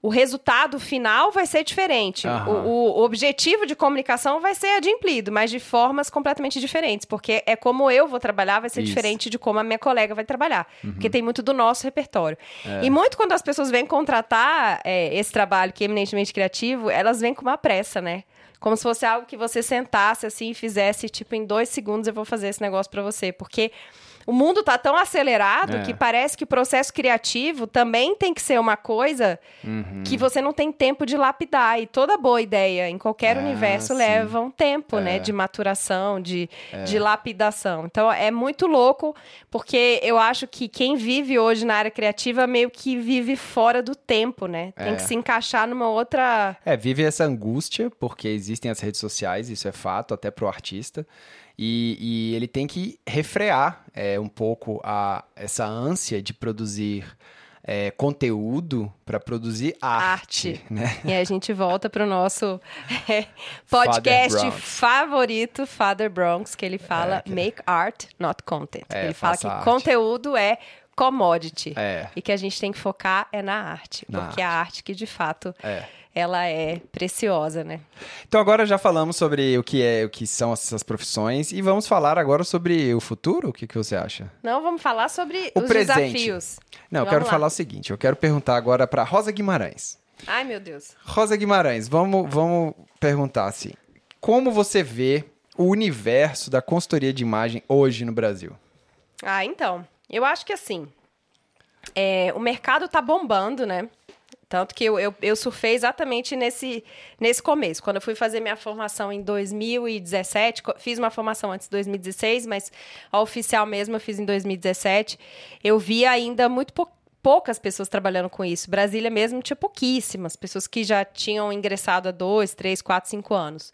O resultado final vai ser diferente. O, o- objetivo de comunicação vai ser adimplido, mas de formas completamente diferentes. Porque é como eu vou trabalhar, vai ser Isso. diferente de como a minha colega vai trabalhar. Porque tem muito do nosso repertório. É. E muito quando as pessoas vêm contratar é, esse trabalho que é eminentemente criativo, elas vêm com uma pressa, né? Como se fosse algo que você sentasse assim e fizesse, tipo, em dois segundos eu vou fazer esse negócio pra você. Porque o mundo tá tão acelerado É. que parece que o processo criativo também tem que ser uma coisa Uhum. que você não tem tempo de lapidar. E toda boa ideia em qualquer Ah, universo sim. leva um tempo, É. né? De maturação, de, de lapidação. Então é muito louco, porque eu acho que quem vive hoje na área criativa meio que vive fora do tempo, né? Tem É. que se encaixar numa outra. É, vive essa angústia, porque existem as redes sociais, isso é fato, até pro artista. E, e ele tem que refrear é, um pouco a, essa ânsia de produzir é, conteúdo para produzir arte, arte, né? E a gente volta para o nosso é, podcast Father favorito, Father Bronx, que ele fala é, que... make art, not content. É, ele fala que arte. conteúdo é commodity é. e que a gente tem que focar é na arte, na porque arte. a arte que de fato é ela é preciosa, né? Então agora já falamos sobre o que é, o que são essas profissões e vamos falar agora sobre o futuro. O que, que você acha? Não, vamos falar sobre o os presente. desafios. Não, vamos eu quero lá. falar o seguinte. Eu quero perguntar agora para Rosa Guimarães. Ai, meu Deus. Rosa Guimarães, vamos, vamos perguntar assim. Como você vê o universo da consultoria de imagem hoje no Brasil? Ah, então. Eu acho que assim. É, o mercado tá bombando, né? Tanto que eu, eu, eu, surfei exatamente nesse, nesse começo. Quando eu fui fazer minha formação em 2017, fiz uma formação antes de 2016, mas a oficial mesmo eu fiz em 2017, eu vi ainda muito pouco poucas pessoas trabalhando com isso. Brasília mesmo tinha pouquíssimas pessoas que já tinham ingressado há dois, três, quatro, cinco anos.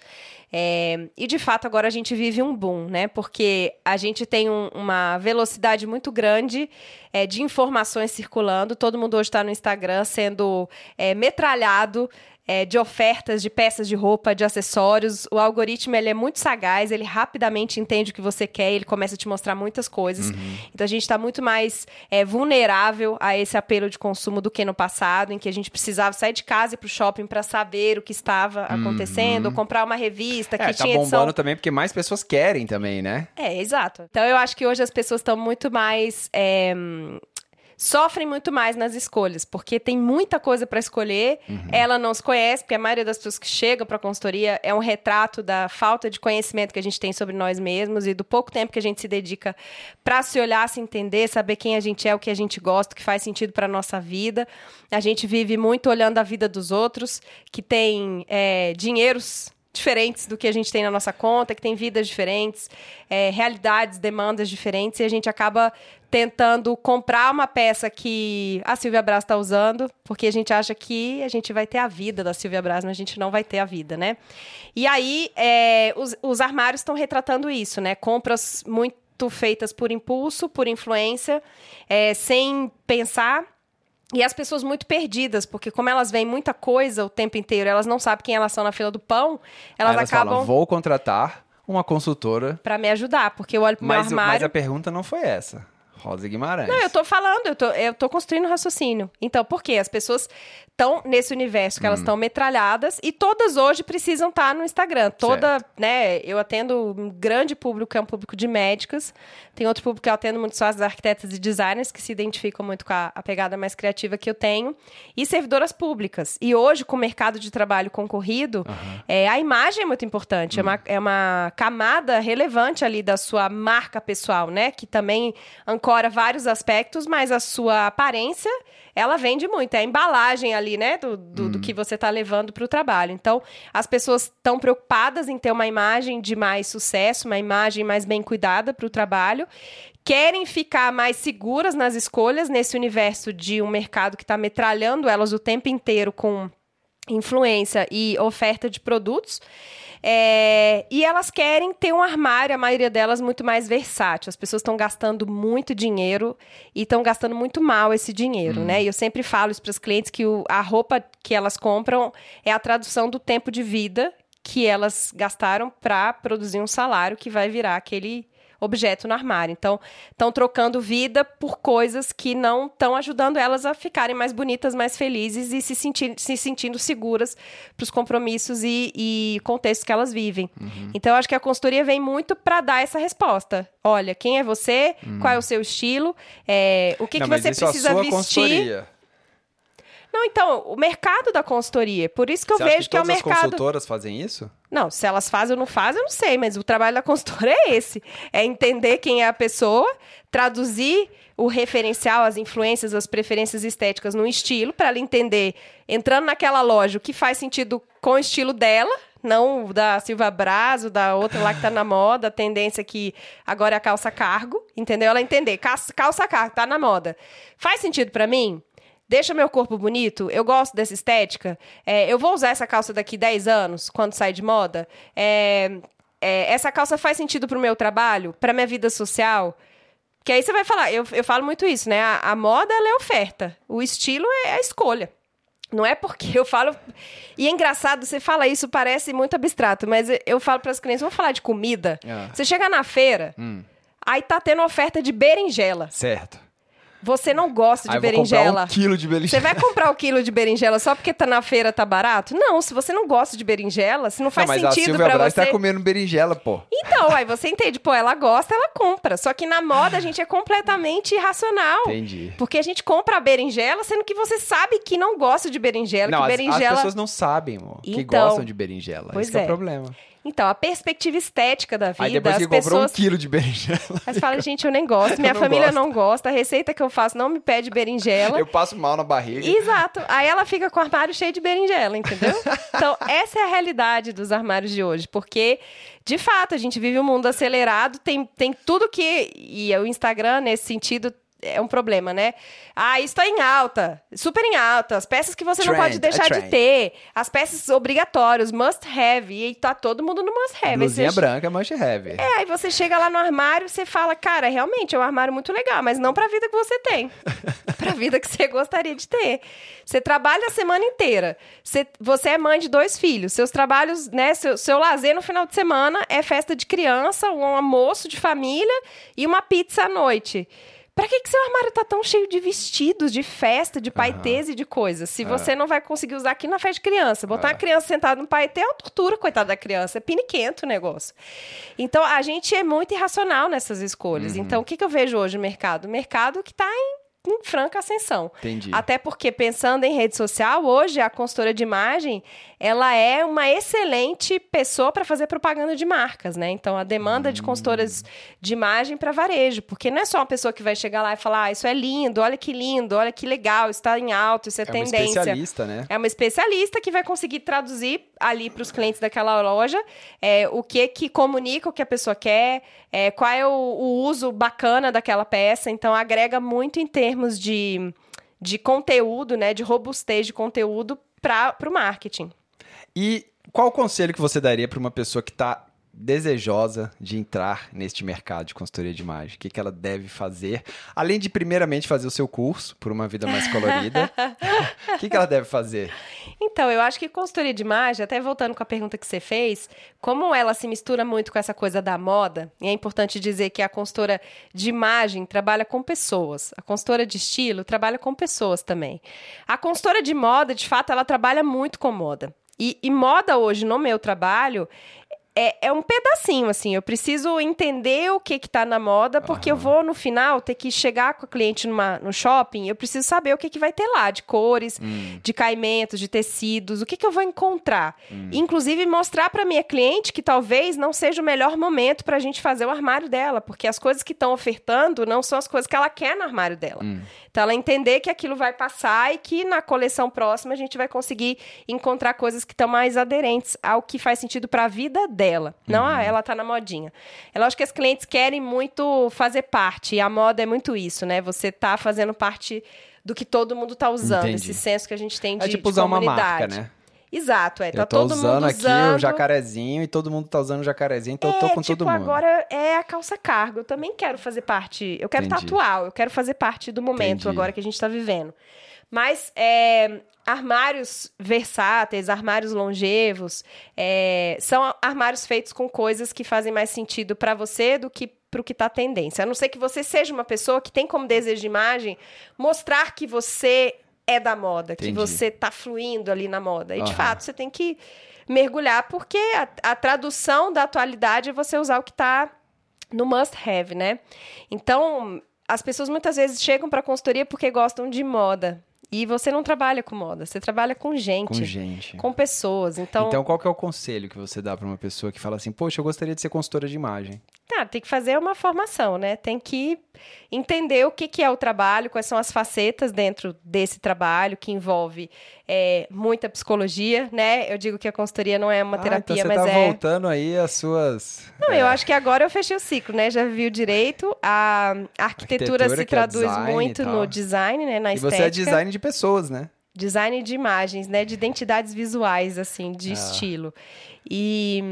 É, e de fato agora a gente vive um boom, né? Porque a gente tem um, uma velocidade muito grande é, de informações circulando. Todo mundo hoje está no Instagram sendo é, metralhado é, de ofertas de peças de roupa, de acessórios. O algoritmo ele é muito sagaz, ele rapidamente entende o que você quer, ele começa a te mostrar muitas coisas. Uhum. Então a gente está muito mais é, vulnerável a esse apelo de consumo do que no passado, em que a gente precisava sair de casa e ir para o shopping para saber o que estava acontecendo, uhum. ou comprar uma revista é, que tá tinha bombando edição... também porque mais pessoas querem também, né? É, exato. Então eu acho que hoje as pessoas estão muito mais é, sofrem muito mais nas escolhas, porque tem muita coisa para escolher, uhum. ela não se conhece, porque a maioria das pessoas que chegam para a consultoria é um retrato da falta de conhecimento que a gente tem sobre nós mesmos e do pouco tempo que a gente se dedica para se olhar, se entender, saber quem a gente é, o que a gente gosta, o que faz sentido para nossa vida. A gente vive muito olhando a vida dos outros, que tem é, dinheiros diferentes do que a gente tem na nossa conta, que tem vidas diferentes, é, realidades, demandas diferentes, e a gente acaba tentando comprar uma peça que a Silvia Braz está usando, porque a gente acha que a gente vai ter a vida da Silvia Braz, mas a gente não vai ter a vida, né? E aí, é, os, os armários estão retratando isso, né? Compras muito feitas por impulso, por influência, é, sem pensar e as pessoas muito perdidas, porque como elas veem muita coisa o tempo inteiro, elas não sabem quem elas são na fila do pão, elas, elas acabam... Falam, vou contratar uma consultora... para me ajudar, porque eu olho pro mas, meu armário... Mas a pergunta não foi essa. Rosa Guimarães. Não, eu tô falando, eu tô, eu tô construindo raciocínio. Então, por quê? As pessoas estão nesse universo que elas estão hum. metralhadas e todas hoje precisam estar tá no Instagram. Toda, certo. né? Eu atendo um grande público, que é um público de médicas. Tem outro público que eu atendo muito só as arquitetas e designers, que se identificam muito com a, a pegada mais criativa que eu tenho. E servidoras públicas. E hoje, com o mercado de trabalho concorrido, uhum. é, a imagem é muito importante. É, uma, é uma camada relevante ali da sua marca pessoal, né? Que também ancora vários aspectos, mas a sua aparência ela vende muito. É a embalagem ali, né, do, do, uhum. do que você está levando para o trabalho. Então, as pessoas estão preocupadas em ter uma imagem de mais sucesso, uma imagem mais bem cuidada para o trabalho, querem ficar mais seguras nas escolhas nesse universo de um mercado que está metralhando elas o tempo inteiro com influência e oferta de produtos. É, e elas querem ter um armário, a maioria delas, muito mais versátil. As pessoas estão gastando muito dinheiro e estão gastando muito mal esse dinheiro, hum. né? E eu sempre falo isso para os clientes que o, a roupa que elas compram é a tradução do tempo de vida que elas gastaram para produzir um salário que vai virar aquele objeto no armário. Então, estão trocando vida por coisas que não estão ajudando elas a ficarem mais bonitas, mais felizes e se, sentir, se sentindo seguras para os compromissos e, e, contextos que elas vivem. Uhum. Então, eu acho que a consultoria vem muito para dar essa resposta. Olha, quem é você? Uhum. Qual é o seu estilo? É, o que, não, que você precisa vestir? Não, então, o mercado da consultoria. Por isso que eu vejo que, que é o mercado. As consultoras fazem isso? Não, se elas fazem ou não fazem, eu não sei, mas o trabalho da consultora é esse: é entender quem é a pessoa, traduzir o referencial, as influências, as preferências estéticas no estilo, para ela entender, entrando naquela loja, o que faz sentido com o estilo dela, não da Silva Brazo, da outra lá que tá na moda, a tendência que agora é a calça cargo, entendeu? Ela entender, calça cargo, tá na moda. Faz sentido para mim? Deixa meu corpo bonito, eu gosto dessa estética, é, eu vou usar essa calça daqui 10 anos, quando sai de moda. É, é, essa calça faz sentido pro meu trabalho, pra minha vida social? Que aí você vai falar, eu, eu falo muito isso, né? A, a moda, ela é oferta. O estilo é a escolha. Não é porque eu falo. E é engraçado, você fala isso, parece muito abstrato, mas eu falo para as crianças, vamos falar de comida. Ah. Você chega na feira, Hum. aí tá tendo oferta de berinjela. Certo. Você não gosta de comprar berinjela. um quilo de Você berinjela. vai comprar o quilo de berinjela só porque tá na feira, tá barato? Não, se você não gosta de berinjela, se não faz não, mas sentido pra Braz você. tá comendo berinjela, pô. Então, aí você entende, pô, ela gosta, ela compra. Só que na moda a gente é completamente irracional. Entendi. Porque a gente compra a berinjela, sendo que você sabe que não gosta de berinjela, Não, que as, berinjela. as pessoas não sabem, amor, que Então, gostam de berinjela. pois Esse que é o é. problema. Então, a perspectiva estética da vida, Aí depois as que comprou pessoas. um quilo de berinjela, você fala, gente, eu nem gosto, minha não família gosto. não gosta, a receita que eu faço não me pede berinjela. eu passo mal na barriga. Exato. Aí ela fica com o armário cheio de berinjela, entendeu? Então, essa é a realidade dos armários de hoje. Porque, de fato, a gente vive um mundo acelerado, tem, tem tudo que. E o Instagram, nesse sentido, é um problema, né? Ah, isso tá em alta, super em alta, as peças que você não Trend, pode deixar é de ter, as peças obrigatórias, must have, e tá todo mundo no must have. Blusinha você- branca, mancha heavy. é, aí você chega lá no armário, você fala, cara, realmente é um armário muito legal, mas não pra vida que você tem. pra vida que você gostaria de ter. Você trabalha a semana inteira. Você, você é mãe de dois filhos. Seus trabalhos, né, seu, seu lazer no final de semana é festa de criança, um almoço de família e uma pizza à noite. Pra que, que seu armário tá tão cheio de vestidos, de festa, de paetês e de coisas? Se você não vai conseguir usar aqui na festa de criança. Botar É. a criança sentada no paetê é uma tortura, coitada da criança. É piniquento o negócio. Então, a gente é muito irracional nessas escolhas. Então, o que, que eu vejo hoje no mercado? O mercado que tá em, em franca ascensão. Entendi. Até porque, pensando em rede social, hoje a consultora de imagem, ela é uma excelente pessoa para fazer propaganda de marcas, né? Então, a demanda de consultoras de imagem para varejo, porque não é só uma pessoa que vai chegar lá e falar, ah, isso é lindo, olha que lindo, olha que legal, está em alto, isso é, é uma tendência. especialista, né? É uma especialista que vai conseguir traduzir ali para os clientes daquela loja é, o que que comunica o que a pessoa quer, é, qual é o, o uso bacana daquela peça. Então, agrega muito em termos de, de conteúdo, né? De robustez de conteúdo para o marketing. E qual o conselho que você daria para uma pessoa que está desejosa de entrar neste mercado de consultoria de imagem? O que, que ela deve fazer? Além de, primeiramente, fazer o seu curso por uma vida mais colorida, o que, que ela deve fazer? Então, eu acho que consultoria de imagem, até voltando com a pergunta que você fez, como ela se mistura muito com essa coisa da moda, e é importante dizer que a consultora de imagem trabalha com pessoas, a consultora de estilo trabalha com pessoas também. A consultora de moda, de fato, ela trabalha muito com moda. E, e moda hoje, no meu trabalho, é, é um pedacinho, assim. Eu preciso entender o que que tá na moda, porque eu vou, no final, ter que chegar com o cliente numa, no shopping, eu preciso saber o que que vai ter lá, de cores, de caimentos, de tecidos, o que que eu vou encontrar. Inclusive, mostrar para minha cliente que talvez não seja o melhor momento para a gente fazer o armário dela, porque as coisas que estão ofertando não são as coisas que ela quer no armário dela. Então, ela entender que aquilo vai passar e que na coleção próxima a gente vai conseguir encontrar coisas que estão mais aderentes ao que faz sentido para a vida dela. Não, ah, ela tá na modinha. É lógico que as clientes querem muito fazer parte, e a moda é muito isso, né? Você tá fazendo parte do que todo mundo tá usando, Entendi. esse senso que a gente tem de, É tipo de usar uma comunidade. marca, né? Exato, é. Tá eu tô todo usando mundo aqui usando. o jacarezinho e todo mundo tá usando o jacarezinho, então eu tô é, com tipo, todo mundo. agora é a calça cargo. Eu também quero fazer parte. Eu quero Entendi. tatuar, eu quero fazer parte do momento Entendi. agora que a gente tá vivendo. Mas é, armários versáteis, armários longevos, é, são armários feitos com coisas que fazem mais sentido para você do que pro que tá tendência. A não ser que você seja uma pessoa que tem como desejo de imagem mostrar que você é da moda, que Entendi. você tá fluindo ali na moda. E de fato, você tem que mergulhar, porque a, a tradução da atualidade é você usar o que tá no must have, né? Então, as pessoas muitas vezes chegam para consultoria porque gostam de moda. E você não trabalha com moda, você trabalha com gente, Com gente. com pessoas. Então, Então, qual que é o conselho que você dá pra uma pessoa que fala assim, poxa, eu gostaria de ser consultora de imagem? Cara, tem que fazer uma formação, né? Tem que entender o que, que é o trabalho, quais são as facetas dentro desse trabalho, que envolve é, muita psicologia, né? Eu digo que a consultoria não é uma Ah, terapia, então você mas tá é. voltando aí às suas... Não, é, eu acho que agora eu fechei o ciclo, né? Já vi o direito, a arquitetura, Arquitetura, se é traduz e muito no design, né? Na E você estética. é design de pessoas, né? design de imagens, né? De identidades visuais, assim, de ah. estilo. E,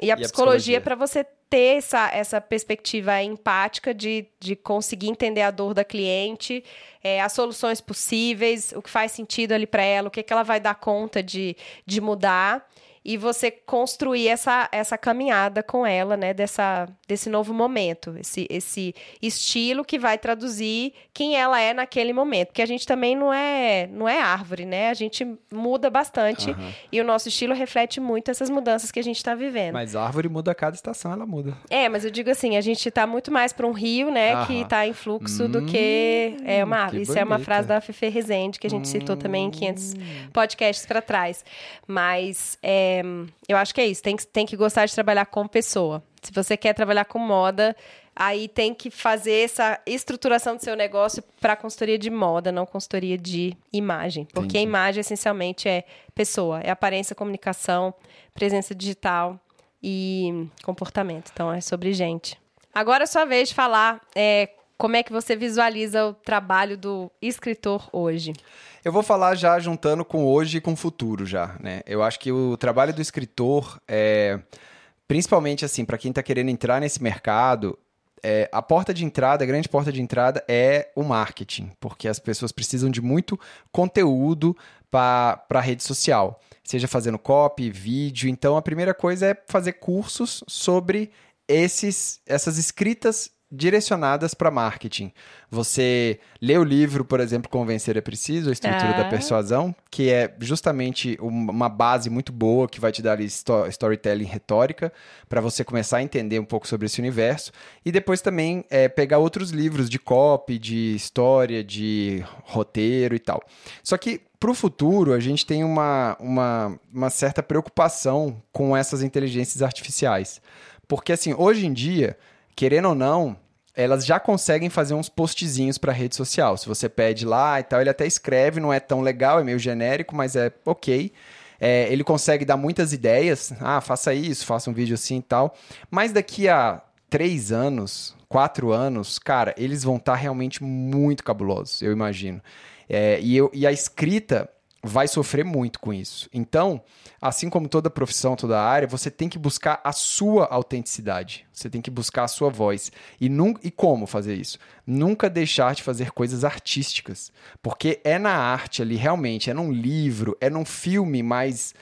e a e psicologia, para você ter essa, essa perspectiva empática de, de conseguir entender a dor da cliente, é, as soluções possíveis, o que faz sentido ali para ela, o que, que ela vai dar conta de, de mudar e você construir essa, essa caminhada com ela, né, dessa, desse novo momento, esse, esse estilo que vai traduzir quem ela é naquele momento, porque a gente também não é não é árvore, né? A gente muda bastante uhum. e o nosso estilo reflete muito essas mudanças que a gente está vivendo. Mas a árvore muda a cada estação, ela muda. É, mas eu digo assim, a gente está muito mais para um rio, né, uhum. que está em fluxo hum, do que é uma árvore. Isso bonita. é uma frase da Fefe Rezende que a gente hum. citou também em 500 podcasts para trás. Mas é, eu acho que é isso. Tem que, tem que gostar de trabalhar com pessoa. Se você quer trabalhar com moda, aí tem que fazer essa estruturação do seu negócio para consultoria de moda, não consultoria de imagem. Porque Entendi. a imagem, essencialmente, é pessoa. É aparência, comunicação, presença digital e comportamento. Então, é sobre gente. Agora é sua vez de falar é, como é que você visualiza o trabalho do escritor hoje. Eu vou falar já juntando com hoje e com o futuro já, né? Eu acho que o trabalho do escritor é principalmente assim, para quem está querendo entrar nesse mercado, é, a porta de entrada, a grande porta de entrada é o marketing, porque as pessoas precisam de muito conteúdo para a rede social, seja fazendo copy, vídeo. Então, a primeira coisa é fazer cursos sobre esses, essas escritas direcionadas para marketing. Você lê o livro, por exemplo, Convencer é Preciso, a estrutura da persuasão, que é justamente uma base muito boa que vai te dar storytelling retórica para você começar a entender um pouco sobre esse universo. E depois também é, pegar outros livros de copy, de história, de roteiro e tal. Só que para o futuro, a gente tem uma, uma, uma certa preocupação com essas inteligências artificiais. Porque, assim, hoje em dia, querendo ou não, elas já conseguem fazer uns postzinhos para rede social. Se você pede lá e tal, ele até escreve, não é tão legal, é meio genérico, mas é ok. É, ele consegue dar muitas ideias. Ah, faça isso, faça um vídeo assim e tal. Mas daqui a três anos, quatro anos, cara, eles vão estar tá realmente muito cabulosos, eu imagino. É, e, eu, e a escrita vai sofrer muito com isso. Então, assim como toda profissão, toda área, você tem que buscar a sua autenticidade. Você tem que buscar a sua voz. E, e como fazer isso? Nunca deixar de fazer coisas artísticas. Porque é na arte ali, realmente, é num livro, é num filme mais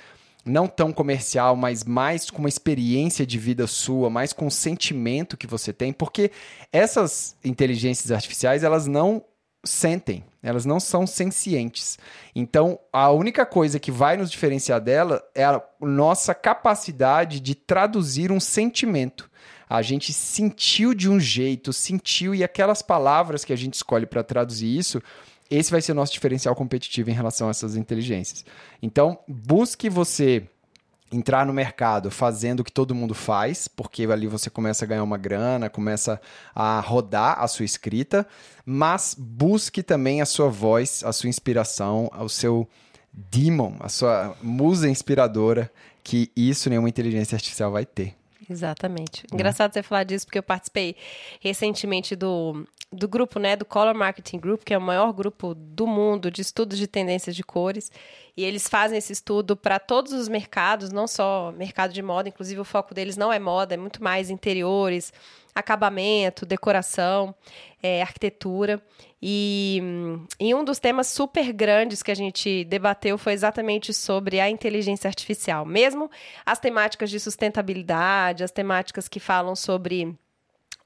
não tão comercial, mas mais com uma experiência de vida sua, mais com o sentimento que você tem, porque essas inteligências artificiais, elas não sentem, elas não são sencientes. Então, a única coisa que vai nos diferenciar dela é a nossa capacidade de traduzir um sentimento. A gente sentiu de um jeito, sentiu, e aquelas palavras que a gente escolhe para traduzir isso, esse vai ser o nosso diferencial competitivo em relação a essas inteligências. Então, busque você entrar no mercado fazendo o que todo mundo faz, porque ali você começa a ganhar uma grana, começa a rodar a sua escrita, mas busque também a sua voz, a sua inspiração, o seu demon, a sua musa inspiradora, que isso nenhuma inteligência artificial vai ter. Exatamente. Né? Engraçado você falar disso, porque eu participei recentemente do, do grupo, né, do Color Marketing Group, que é o maior grupo do mundo de estudos de tendências de cores. E eles fazem esse estudo para todos os mercados, não só mercado de moda, inclusive o foco deles não é moda, é muito mais interiores, acabamento, decoração, é, arquitetura. E, e um dos temas super grandes que a gente debateu foi exatamente sobre a inteligência artificial. Mesmo as temáticas de sustentabilidade, as temáticas que falam sobre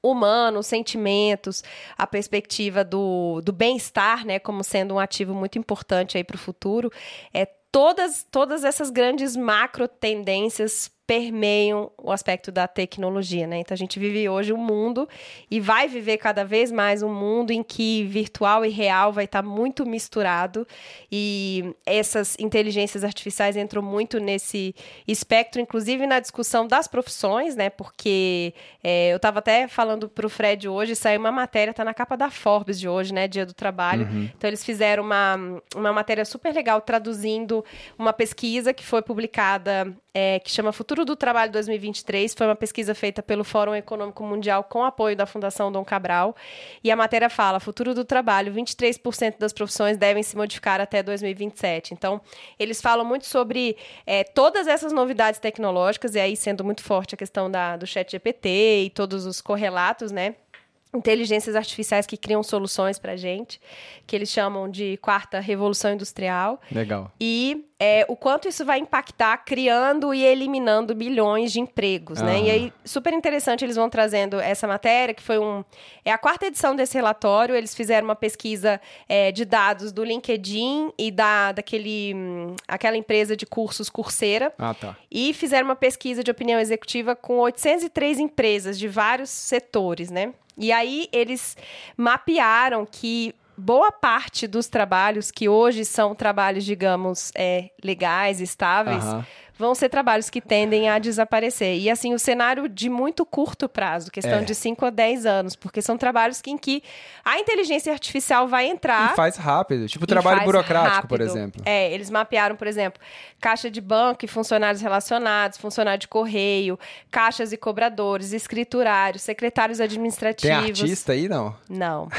humano, sentimentos, a perspectiva do, do bem-estar, né, como sendo um ativo muito importante aí para o futuro, é todas, todas essas grandes macro tendências permeiam o aspecto da tecnologia, né? Então a gente vive hoje um mundo e vai viver cada vez mais um mundo em que virtual e real vai estar muito misturado e essas inteligências artificiais entram muito nesse espectro, inclusive na discussão das profissões, né? Porque é, eu estava até falando para o Fred hoje, saiu uma matéria, está na capa da Forbes de hoje, né? Dia do Trabalho. Uhum. Então eles fizeram uma, uma matéria super legal traduzindo uma pesquisa que foi publicada é, que chama Futuro Futuro do Trabalho 2023. Foi uma pesquisa feita pelo Fórum Econômico Mundial com apoio da Fundação Dom Cabral. E a matéria fala: futuro do trabalho, 23% das profissões devem se modificar até 2027. Então, eles falam muito sobre é, todas essas novidades tecnológicas, e aí sendo muito forte a questão da, do chat GPT e todos os correlatos, né? Inteligências artificiais que criam soluções para gente, que eles chamam de quarta revolução industrial. Legal. E é, o quanto isso vai impactar criando e eliminando bilhões de empregos, né? E aí, super interessante, eles vão trazendo essa matéria, que foi um... É a quarta edição desse relatório, eles fizeram uma pesquisa é, de dados do LinkedIn e da, daquele... Hum, aquela empresa de cursos Coursera. Ah, tá. E fizeram uma pesquisa de opinião executiva com 803 empresas de vários setores, né? E aí eles mapearam que boa parte dos trabalhos que hoje são trabalhos, digamos, é, legais, estáveis, vão ser trabalhos que tendem a desaparecer. E assim, o cenário de muito curto prazo, questão é. de 5 a 10 anos, porque são trabalhos que, em que a inteligência artificial vai entrar. E faz rápido, tipo trabalho burocrático, rápido. por exemplo. É, eles mapearam, por exemplo, caixa de banco e funcionários relacionados, funcionário de correio, caixas e cobradores, escriturários, secretários administrativos. Tem artista aí, não? Não.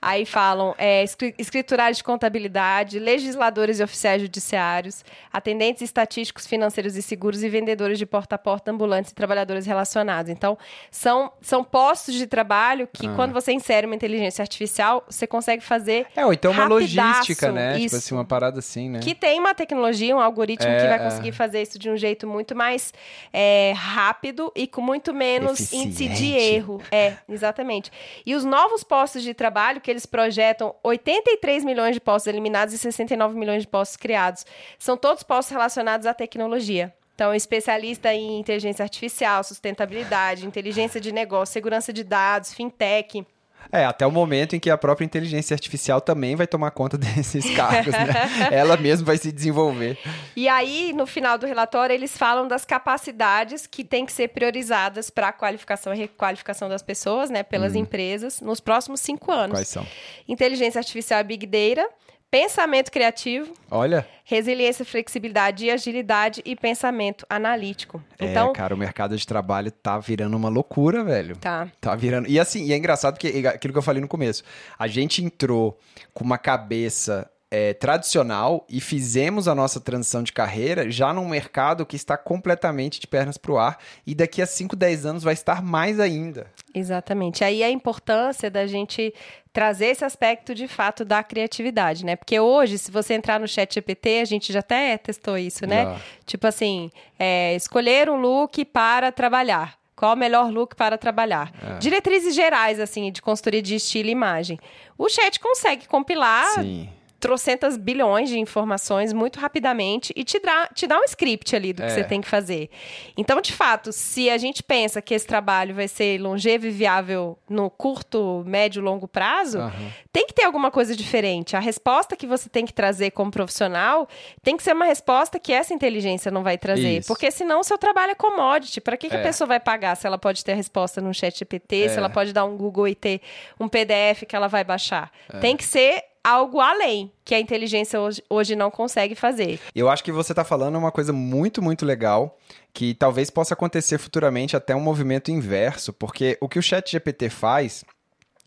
Aí falam é, escriturários de contabilidade, legisladores e oficiais judiciários, atendentes estatísticos financeiros financeiros e seguros e vendedores de porta a porta, ambulantes e trabalhadores relacionados. Então, são, são postos de trabalho que, ah. quando você insere uma inteligência artificial, você consegue fazer. É, ou então uma logística, né? Isso, tipo assim, uma parada assim, né? Que tem uma tecnologia, um algoritmo é, que vai conseguir fazer isso de um jeito muito mais é, rápido e com muito menos Eficiente. índice de erro. É, exatamente. E os novos postos de trabalho que eles projetam 83 milhões de postos eliminados e 69 milhões de postos criados. São todos postos relacionados à tecnologia tecnologia. Então, especialista em inteligência artificial, sustentabilidade, inteligência de negócio, segurança de dados, fintech. É, até o momento em que a própria inteligência artificial também vai tomar conta desses cargos, né? Ela mesma vai se desenvolver. E aí, no final do relatório, eles falam das capacidades que têm que ser priorizadas para a qualificação e requalificação das pessoas, né, pelas hum. empresas, nos próximos cinco anos. Quais são? Inteligência artificial e Big Data, pensamento criativo. Olha. Resiliência, flexibilidade e agilidade e pensamento analítico. É, então, cara, o mercado de trabalho tá virando uma loucura, velho. Tá. Tá virando. E assim, e é engraçado que aquilo que eu falei no começo. A gente entrou com uma cabeça é, tradicional e fizemos a nossa transição de carreira já num mercado que está completamente de pernas para o ar e daqui a 5, 10 anos vai estar mais ainda. Exatamente. Aí a importância da gente trazer esse aspecto de fato da criatividade, né? Porque hoje, se você entrar no chat GPT, a gente já até testou isso, né? Tipo assim, é, escolher um look para trabalhar. Qual o melhor look para trabalhar? É. Diretrizes gerais, assim, de consultoria de estilo e imagem. O chat consegue compilar Sim trocentas bilhões de informações muito rapidamente e te dá, te dá um script ali do que é. você tem que fazer. Então, de fato, se a gente pensa que esse trabalho vai ser longevo e viável no curto, médio, longo prazo, uhum. tem que ter alguma coisa diferente. A resposta que você tem que trazer como profissional tem que ser uma resposta que essa inteligência não vai trazer. Isso. Porque senão o seu trabalho é commodity. Para que, que é. a pessoa vai pagar se ela pode ter a resposta no chat GPT, é. se ela pode dar um Google e ter um PDF que ela vai baixar? É. Tem que ser algo além que a inteligência hoje, hoje não consegue fazer. Eu acho que você está falando uma coisa muito, muito legal, que talvez possa acontecer futuramente até um movimento inverso, porque o que o Chat GPT faz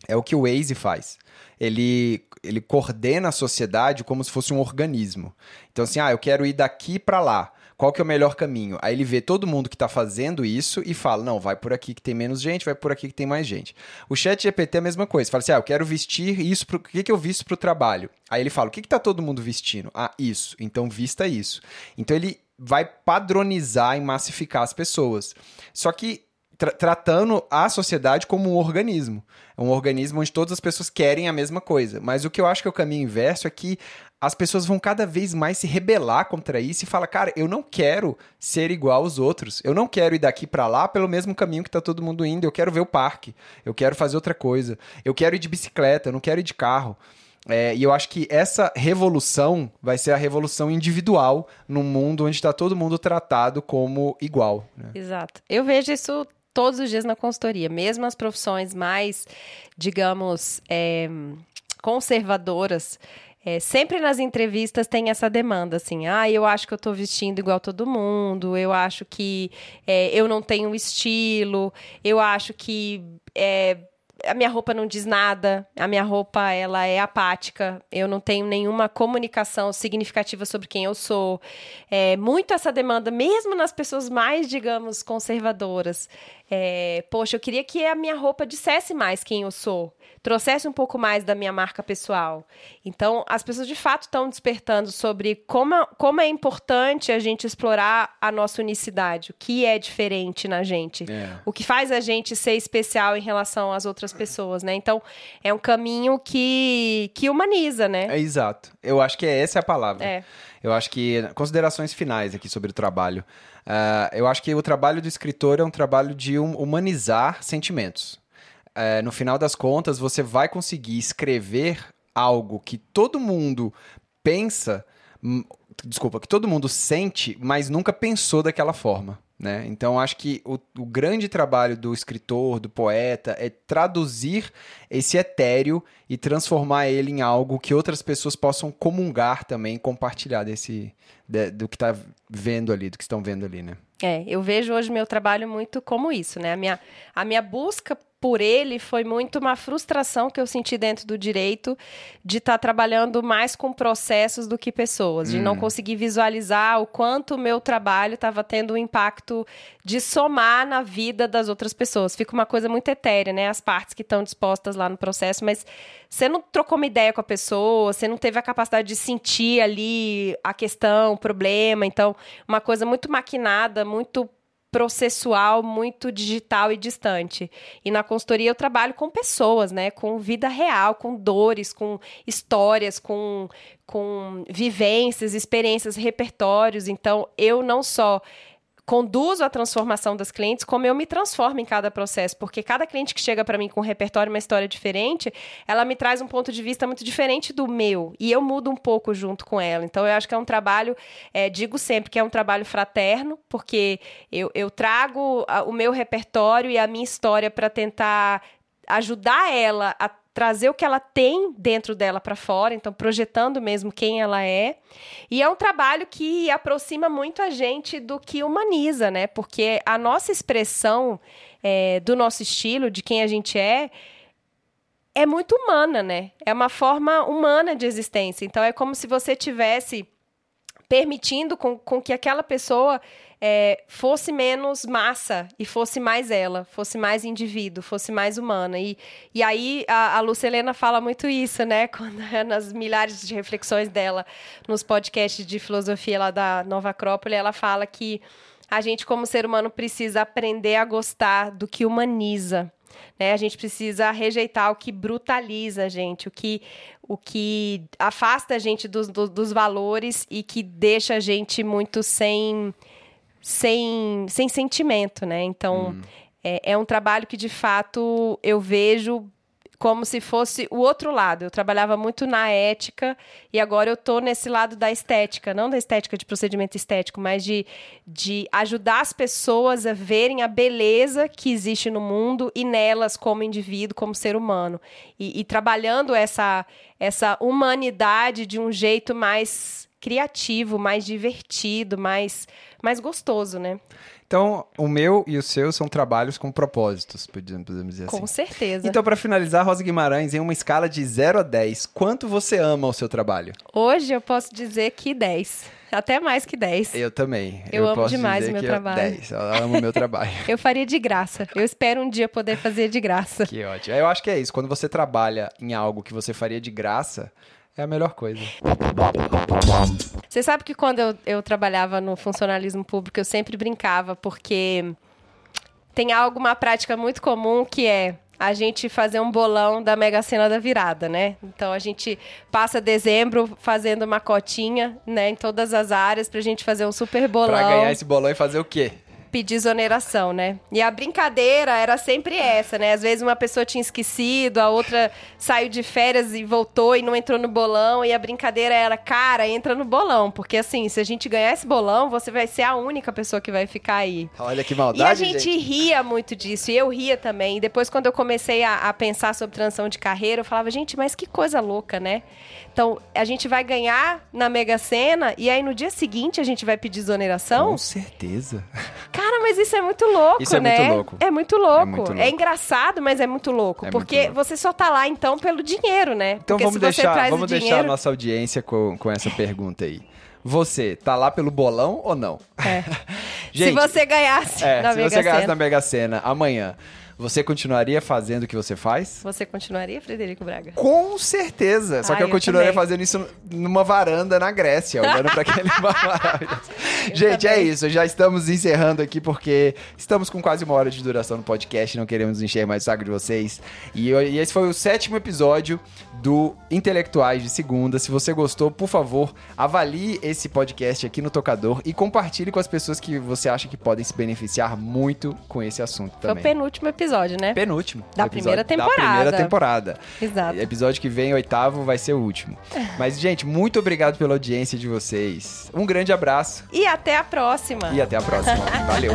é o que o Waze faz. Ele, ele coordena a sociedade como se fosse um organismo. Então, assim, ah, eu quero ir daqui para lá qual que é o melhor caminho? Aí ele vê todo mundo que está fazendo isso e fala, não, vai por aqui que tem menos gente, vai por aqui que tem mais gente. O chat GPT é a mesma coisa, fala assim, ah, eu quero vestir isso, pro... o que, que eu visto para o trabalho? Aí ele fala, o que está todo mundo vestindo? Ah, isso, então vista isso. Então ele vai padronizar e massificar as pessoas. Só que tra tratando a sociedade como um organismo. É um organismo onde todas as pessoas querem a mesma coisa. Mas o que eu acho que é o caminho inverso é que as pessoas vão cada vez mais se rebelar contra isso e falar, cara, eu não quero ser igual aos outros. Eu não quero ir daqui para lá pelo mesmo caminho que tá todo mundo indo. Eu quero ver o parque. Eu quero fazer outra coisa. Eu quero ir de bicicleta, eu não quero ir de carro. É, e eu acho que essa revolução vai ser a revolução individual num mundo onde está todo mundo tratado como igual. Né? Exato. Eu vejo isso todos os dias na consultoria, mesmo as profissões mais, digamos, é, conservadoras é, sempre nas entrevistas tem essa demanda, assim, ah, eu acho que eu tô vestindo igual todo mundo, eu acho que é, eu não tenho estilo, eu acho que é, a minha roupa não diz nada, a minha roupa ela é apática, eu não tenho nenhuma comunicação significativa sobre quem eu sou. É, muito essa demanda, mesmo nas pessoas mais, digamos, conservadoras. É, poxa, eu queria que a minha roupa dissesse mais quem eu sou trouxesse um pouco mais da minha marca pessoal. Então, as pessoas de fato estão despertando sobre como, como é importante a gente explorar a nossa unicidade, o que é diferente na gente, é. o que faz a gente ser especial em relação às outras pessoas, né? Então, é um caminho que, que humaniza, né? É exato. Eu acho que é essa a palavra. É. Eu acho que considerações finais aqui sobre o trabalho. Uh, eu acho que o trabalho do escritor é um trabalho de humanizar sentimentos é, no final das contas, você vai conseguir escrever algo que todo mundo pensa, desculpa, que todo mundo sente, mas nunca pensou daquela forma. Né? Então, acho que o, o, grande trabalho do escritor, do poeta, é traduzir esse etéreo e transformar ele em algo que outras pessoas possam comungar também, compartilhar desse, de, do que está vendo ali, do que estão vendo ali, né? É, eu vejo hoje meu trabalho muito como isso, né? A minha, a minha busca por ele foi muito uma frustração que eu senti dentro do direito de estar tá trabalhando mais com processos do que pessoas, de hum. não conseguir visualizar o quanto o meu trabalho estava tendo um impacto de somar na vida das outras pessoas. Fica uma coisa muito etérea, né? As partes que estão dispostas lá no processo, mas você não trocou uma ideia com a pessoa, você não teve a capacidade de sentir ali a questão, o problema. Então, uma coisa muito maquinada, muito processual, muito digital e distante. E na consultoria eu trabalho com pessoas, né? Com vida real, com dores, com histórias, com, com vivências, experiências, repertórios. Então, eu não só conduzo a transformação das clientes, como eu me transformo em cada processo, porque cada cliente que chega para mim com um repertório, uma história diferente, ela me traz um ponto de vista muito diferente do meu, e eu mudo um pouco junto com ela. Então, eu acho que é um trabalho, é, digo sempre que é um trabalho fraterno, porque eu, eu trago a, o meu repertório e a minha história para tentar ajudar ela a trazer o que ela tem dentro dela para fora, então projetando mesmo quem ela é. E é um trabalho que aproxima muito a gente do que humaniza, né? Porque a nossa expressão é, do nosso estilo, de quem a gente é, é muito humana, né? É uma forma humana de existência. Então é como se você tivesse permitindo com, com que aquela pessoa é, fosse menos massa e fosse mais ela, fosse mais indivíduo, fosse mais humana. E, e aí a, a Lucelena fala muito isso, né? Quando, é nas milhares de reflexões dela nos podcasts de filosofia lá da Nova Acrópole, ela fala que a gente, como ser humano, precisa aprender a gostar do que humaniza. Né? A gente precisa rejeitar o que brutaliza a gente, o que, o que afasta a gente dos, dos, dos valores e que deixa a gente muito sem sem, sem sentimento, né? Então, hum. é, é um trabalho que, de fato, eu vejo como se fosse o outro lado. Eu trabalhava muito na ética e agora eu tô nesse lado da estética, não da estética de procedimento estético, mas de, de ajudar as pessoas a verem a beleza que existe no mundo e nelas como indivíduo, como ser humano. E, e trabalhando essa, essa humanidade de um jeito mais criativo, mais divertido, mais, mais gostoso, né? Então, o meu e o seu são trabalhos com propósitos, podemos dizer assim. Com certeza. Então, para finalizar, Rosa Guimarães, em uma escala de 0 a 10, quanto você ama o seu trabalho? Hoje eu posso dizer que 10. Até mais que 10. Eu também. Eu, eu amo demais o meu trabalho. 10. Eu amo o meu trabalho. eu faria de graça. Eu espero um dia poder fazer de graça. Que ótimo. Eu acho que é isso. Quando você trabalha em algo que você faria de graça, é a melhor coisa. Você sabe que quando eu, eu trabalhava no funcionalismo público, eu sempre brincava, porque tem algo, uma prática muito comum que é a gente fazer um bolão da Mega Sena da virada, né? Então a gente passa dezembro fazendo uma cotinha, né, em todas as áreas pra gente fazer um super bolão. Pra ganhar esse bolão e fazer o quê? Pedir exoneração, né? E a brincadeira era sempre essa, né? Às vezes uma pessoa tinha esquecido, a outra saiu de férias e voltou e não entrou no bolão, e a brincadeira era, cara, entra no bolão, porque assim, se a gente ganhar esse bolão, você vai ser a única pessoa que vai ficar aí. Olha que maldade, E a gente, gente. ria muito disso, e eu ria também. E depois, quando eu comecei a, a pensar sobre transição de carreira, eu falava, gente, mas que coisa louca, né? Então, a gente vai ganhar na Mega Sena, e aí no dia seguinte a gente vai pedir exoneração? Com certeza. Cara, mas isso é muito louco, Isso é né? muito louco. É muito louco. É muito louco. É engraçado, mas é muito louco. É porque muito louco. você só tá lá, então, pelo dinheiro, né? Então porque vamos deixar, vamos o deixar a dinheiro... nossa audiência com, com essa pergunta aí. Você tá lá pelo bolão ou não? É. Gente, se você ganhasse é, na se Mega você ganhasse na Mega Sena amanhã, você continuaria fazendo o que você faz? você continuaria, Frederico Braga? Com certeza. Só que Ah, eu eu continuaria também. fazendo isso numa varanda na Grécia, olhando para aquele mar maravilhoso. Gente, é também. isso. Já estamos encerrando aqui porque estamos com quase uma hora de duração no podcast. Não queremos encher mais o saco de vocês. E, e esse foi o sétimo episódio do Intelectuais de Segunda. Se você gostou, por favor, avalie esse podcast aqui no tocador e compartilhe com as pessoas que você acha que podem se beneficiar muito com esse assunto Foi o também. penúltimo episódio, né? Penúltimo. Da primeira Da temporada. primeira temporada. Exato. Episódio que vem, oitavo, vai ser o último. Mas, gente, muito obrigado pela audiência de vocês. Um grande abraço E até a próxima. e até a próxima. Valeu.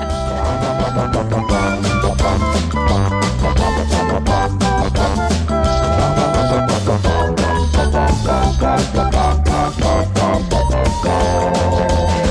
Thank you.